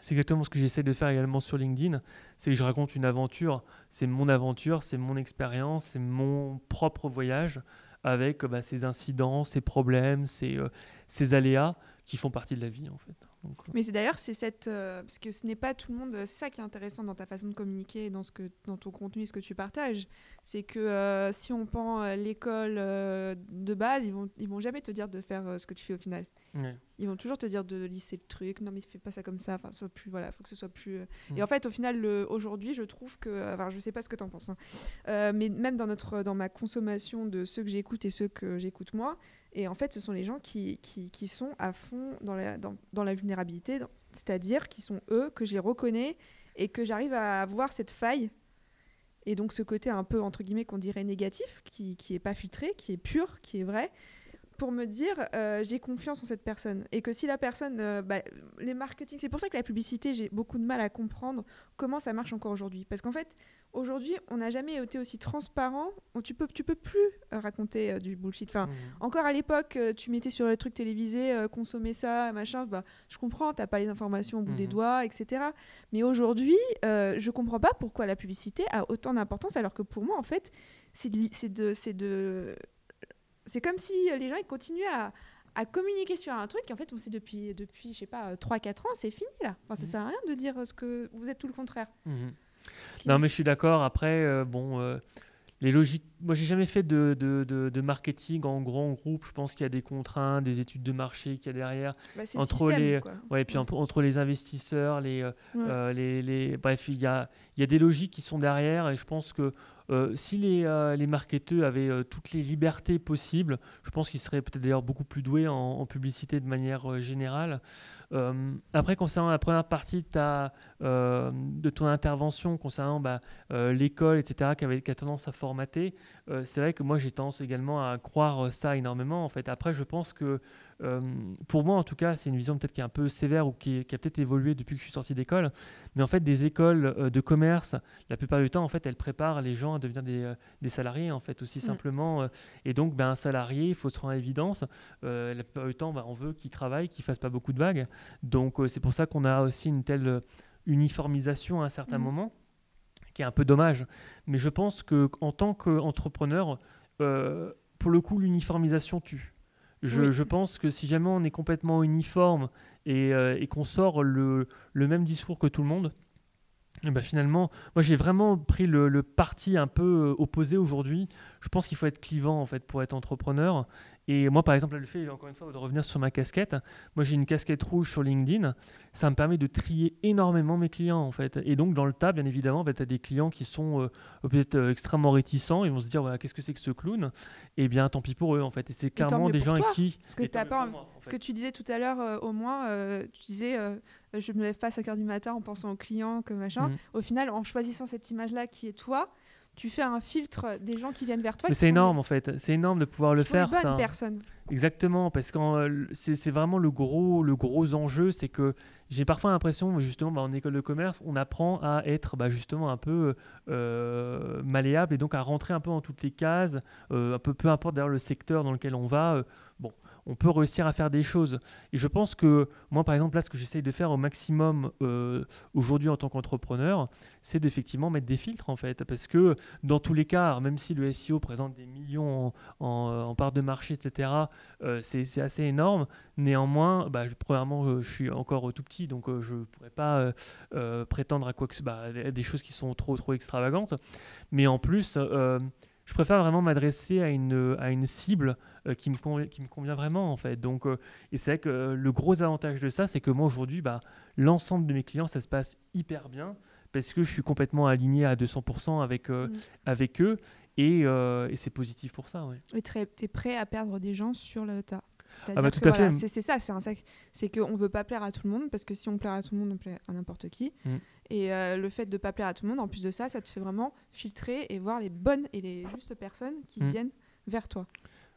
[SPEAKER 2] c'est exactement ce que j'essaie de faire également sur LinkedIn, c'est que je raconte une aventure, c'est mon aventure, c'est mon expérience, c'est mon propre voyage avec bah, ces incidents, ces problèmes, ces, ces aléas qui font partie de la vie en fait.
[SPEAKER 1] Euh. Mais c'est d'ailleurs c'est cette euh, parce que ce n'est pas tout le monde. C'est ça qui est intéressant dans ta façon de communiquer, dans ce que dans ton contenu, et ce que tu partages, c'est que euh, si on prend l'école de base, ils vont ils vont jamais te dire de faire ce que tu fais au final. Ils vont toujours te dire de lisser le truc. Non mais fais pas ça comme ça. Enfin soit plus voilà, faut que ce soit plus. Et mm. en fait au final aujourd'hui je trouve que enfin je sais pas ce que tu en penses, hein. mais même dans notre dans ma consommation de ceux que j'écoute et ceux que j'écoute moi et en fait, ce sont les gens qui, qui, qui sont à fond dans la, dans, la vulnérabilité, c'est-à-dire qui sont eux, que je les reconnais et que j'arrive à voir cette faille. Et donc ce côté un peu, entre guillemets, qu'on dirait négatif, qui n'est pas filtré, qui est pur, qui est vrai, pour me dire euh, j'ai confiance en cette personne. Et que si la personne euh, bah, les marketing c'est pour ça que la publicité j'ai beaucoup de mal à comprendre comment ça marche encore aujourd'hui. Parce qu'en fait aujourd'hui on n'a jamais été aussi transparent. Tu peux tu peux plus euh, raconter du bullshit. Enfin mmh. encore à l'époque tu mettais sur les trucs télévisés consommer ça machin bah je comprends t'as pas les informations au bout des mmh. doigts etc mais aujourd'hui je comprends pas pourquoi la publicité a autant d'importance alors que pour moi en fait c'est de, de, de c'est comme si euh, les gens ils continuaient à, à communiquer sur un truc et en fait on sait depuis depuis je sais pas 3 4 ans c'est fini là enfin ça mhm. sert à rien de dire ce que vous êtes tout le contraire
[SPEAKER 2] mhm. non mais je suis d'accord après euh, bon euh, les logiques moi j'ai jamais fait de, de, de, marketing en grand groupe je pense qu'il y a des contraintes des études de marché qu'il y a derrière
[SPEAKER 1] bah, entre les
[SPEAKER 2] ouais et puis entre les investisseurs les, les, les, bref il y a y a des logiques qui sont derrière et je pense que euh, si les, euh, les marketeurs avaient euh, toutes les libertés possibles, je pense qu'ils seraient peut-être d'ailleurs beaucoup plus doués en, publicité de manière générale. après, concernant la première partie de, ta, de ton intervention, concernant bah, l'école, etc., qui, avait, qui a tendance à formater, c'est vrai que moi j'ai tendance également à croire ça énormément. En fait, après, je pense que euh, pour moi, en tout cas, c'est une vision peut-être qui est un peu sévère ou qui, a peut-être évolué depuis que je suis sorti d'école. Mais en fait, des écoles euh, de commerce, la plupart du temps, en fait, elles préparent les gens à devenir des, euh, des salariés, en fait, aussi mm. simplement. et donc, ben, un salarié, il faut se rendre à l'évidence. la plupart du temps, ben, on veut qu'il travaille, qu'il fasse pas beaucoup de vagues. Donc, c'est pour ça qu'on a aussi une telle uniformisation à un certain mm. moment qui est un peu dommage. Mais je pense qu'en tant qu'entrepreneur, euh, pour le coup, l'uniformisation tue. Je, je, pense que si jamais on est complètement uniforme et, euh, et qu'on sort le, le, même discours que tout le monde, et ben finalement, moi j'ai vraiment pris le, le, parti un peu euh, opposé aujourd'hui. Je pense qu'il faut être clivant en fait pour être entrepreneur et moi, par exemple, le fait, encore une fois, de revenir sur ma casquette, moi j'ai une casquette rouge sur LinkedIn, ça me permet de trier énormément mes clients, en fait. Et donc, dans le tas, bien évidemment, bah, tu as des clients qui sont euh, peut-être euh, extrêmement réticents, ils vont se dire, voilà, qu'est-ce que c'est que ce clown? Eh bien, tant pis pour eux, en fait. Et c'est clairement des gens avec qui.
[SPEAKER 1] Parce que, as pas... Ce que tu disais tout à l'heure, euh, au moins, tu disais, je me lève pas à 5 h du matin en pensant aux clients, que machin. Mmh. Au final, en choisissant cette image-là qui est toi, tu fais un filtre des gens qui viennent vers toi.
[SPEAKER 2] Mais c'est énorme en fait, c'est énorme de pouvoir le faire.
[SPEAKER 1] Ça. personne.
[SPEAKER 2] Exactement, parce que euh, c'est vraiment le gros, le gros enjeu, c'est que j'ai parfois l'impression, justement, bah, en école de commerce, on apprend à être bah, justement un peu euh, malléable et donc à rentrer un peu dans toutes les cases, euh, un peu peu importe d'ailleurs le secteur dans lequel on va. On peut réussir à faire des choses. Et je pense que moi, par exemple, là, ce que j'essaye de faire au maximum euh, aujourd'hui en tant qu'entrepreneur, c'est d'effectivement mettre des filtres, en fait. Parce que dans tous les cas, même si le SEO présente des millions en, euh, part de marché, etc., euh, c'est assez énorme. Néanmoins, bah, premièrement, je suis encore tout petit, donc je ne pourrais pas prétendre à quoi que bah, des choses qui sont trop, trop extravagantes. Mais en plus, je préfère vraiment m'adresser à une, à une cible euh, qui, me qui me convient vraiment en fait. Donc, euh, et c'est vrai que euh, le gros avantage de ça, c'est que moi aujourd'hui, bah, l'ensemble de mes clients, ça se passe hyper bien parce que je suis complètement aligné à 200% avec, mm. avec eux et, et c'est positif pour ça. Ouais.
[SPEAKER 1] Et tu es prêt à perdre des gens sur le tas ah bah, tout à fait. c'est ça, c'est un c'est qu'on ne veut pas plaire à tout le monde parce que si on plaire à tout le monde, on plaît à n'importe qui. Mm. Et euh, le fait de ne pas plaire à tout le monde, en plus de ça, ça te fait vraiment filtrer et voir les bonnes et les justes personnes qui mm. viennent vers toi.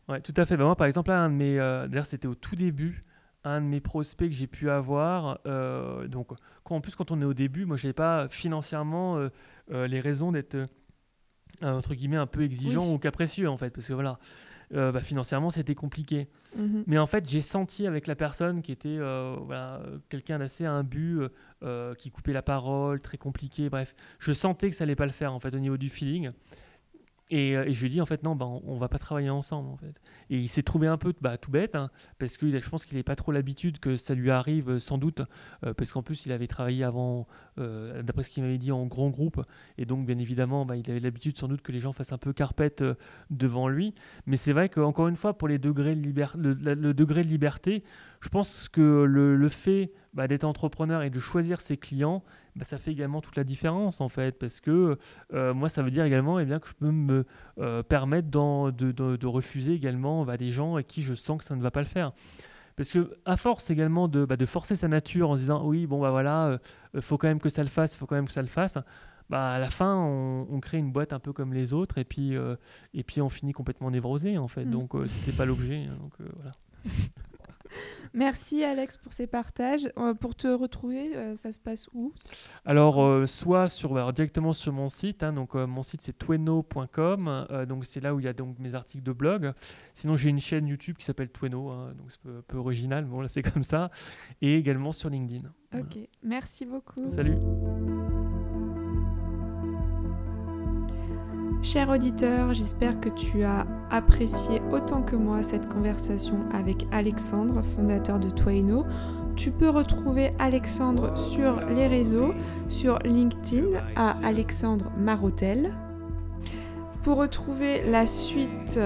[SPEAKER 2] Ouais, tout à fait. Bah, moi, par exemple, un de mes, euh, d'ailleurs, c'était au tout début, un de mes prospects que j'ai pu avoir. Euh, donc, en plus, quand on est au début, moi, je n'avais pas financièrement les raisons d'être entre guillemets un peu exigeant ou capricieux en fait, parce que voilà. Euh, bah, financièrement, c'était compliqué. Mhm. Mais en fait, j'ai senti avec la personne qui était euh, voilà, quelqu'un d'assez imbu, euh, qui coupait la parole, très compliqué, bref, je sentais que ça allait pas le faire en fait au niveau du feeling. Et, euh, et, je lui ai dit, en fait, non, bah, on, ne va pas travailler ensemble, en fait. Et il s'est trouvé un peu bah, tout bête, hein, parce que je pense qu'il n'avait pas trop l'habitude que ça lui arrive, euh, sans doute, euh, parce qu'en plus, il avait travaillé avant, d'après ce qu'il m'avait dit, en grand groupe. Et donc, bien évidemment, bah, il avait l'habitude, sans doute, que les gens fassent un peu carpette devant lui. Mais c'est vrai qu'encore une fois, pour les degrés de le, degré de liberté, je pense que le, le fait bah, d'être entrepreneur et de choisir ses clients, bah, ça fait également toute la différence en fait, parce que euh, moi ça veut dire également eh bien, que je peux me euh, permettre de, de, de, refuser également bah, des gens à qui je sens que ça ne va pas le faire. Parce que à force également de, bah, de forcer sa nature en se disant oui bon bah voilà, il euh, faut quand même que ça le fasse, il faut quand même que ça le fasse. Bah, à la fin, on, crée une boîte un peu comme les autres et puis, et puis on finit complètement névrosé en fait. Mm. Donc, c'était pas l'objet. Hein, donc, voilà.
[SPEAKER 1] Merci Alex pour ces partages. Euh, pour te retrouver, euh, ça se passe où?
[SPEAKER 2] Alors, euh, soit sur, directement sur mon site. Hein, donc, mon site c'est tweno.com. donc, c'est là où il y a donc mes articles de blog. Sinon, j'ai une chaîne YouTube qui s'appelle Tweno. Hein, donc, c'est un peu, original, mais bon, là, c'est comme ça. Et également sur LinkedIn.
[SPEAKER 1] Ok, merci beaucoup.
[SPEAKER 2] Salut.
[SPEAKER 1] Cher auditeur, j'espère que tu as apprécié autant que moi cette conversation avec Alexandre, fondateur de Twaino. Tu peux retrouver Alexandre sur les réseaux, sur LinkedIn à Alexandre Marotel. Pour retrouver la suite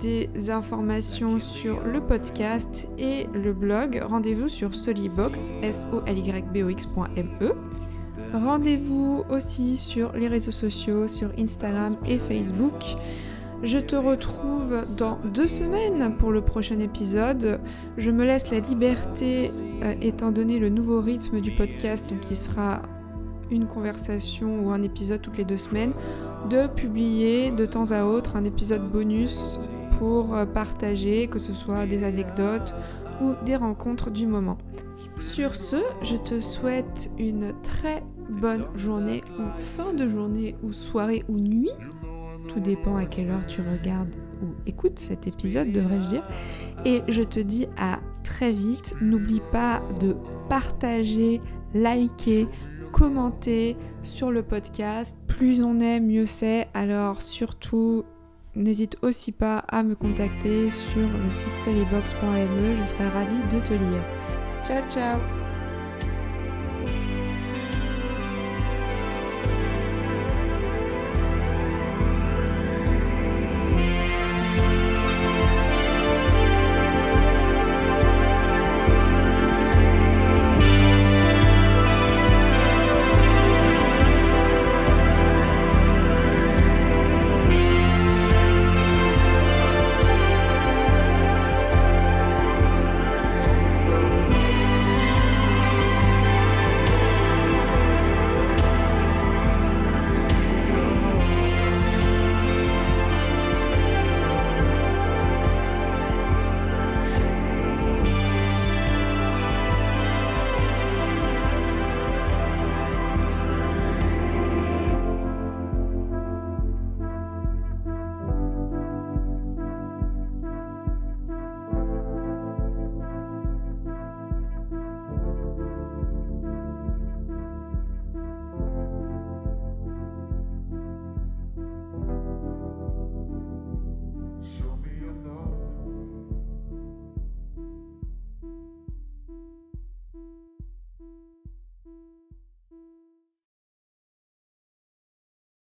[SPEAKER 1] des informations sur le podcast et le blog, rendez-vous sur solibox, Rendez-vous aussi sur les réseaux sociaux, sur Instagram et Facebook. Je te retrouve dans deux semaines pour le prochain épisode. Je me laisse la liberté, euh, étant donné le nouveau rythme du podcast, donc qui sera une conversation ou un épisode toutes les deux semaines, de publier de temps à autre un épisode bonus pour euh, partager, que ce soit des anecdotes ou des rencontres du moment. Sur ce, je te souhaite une très bonne journée ou fin de journée ou soirée ou nuit. Tout dépend à quelle heure tu regardes ou écoutes cet épisode, devrais-je dire. Et je te dis à très vite. N'oublie pas de partager, liker, commenter sur le podcast. Plus on est, mieux c'est. Alors surtout, n'hésite aussi pas à me contacter sur le site solibox.me. Je serai ravie de te lire. Ciao ciao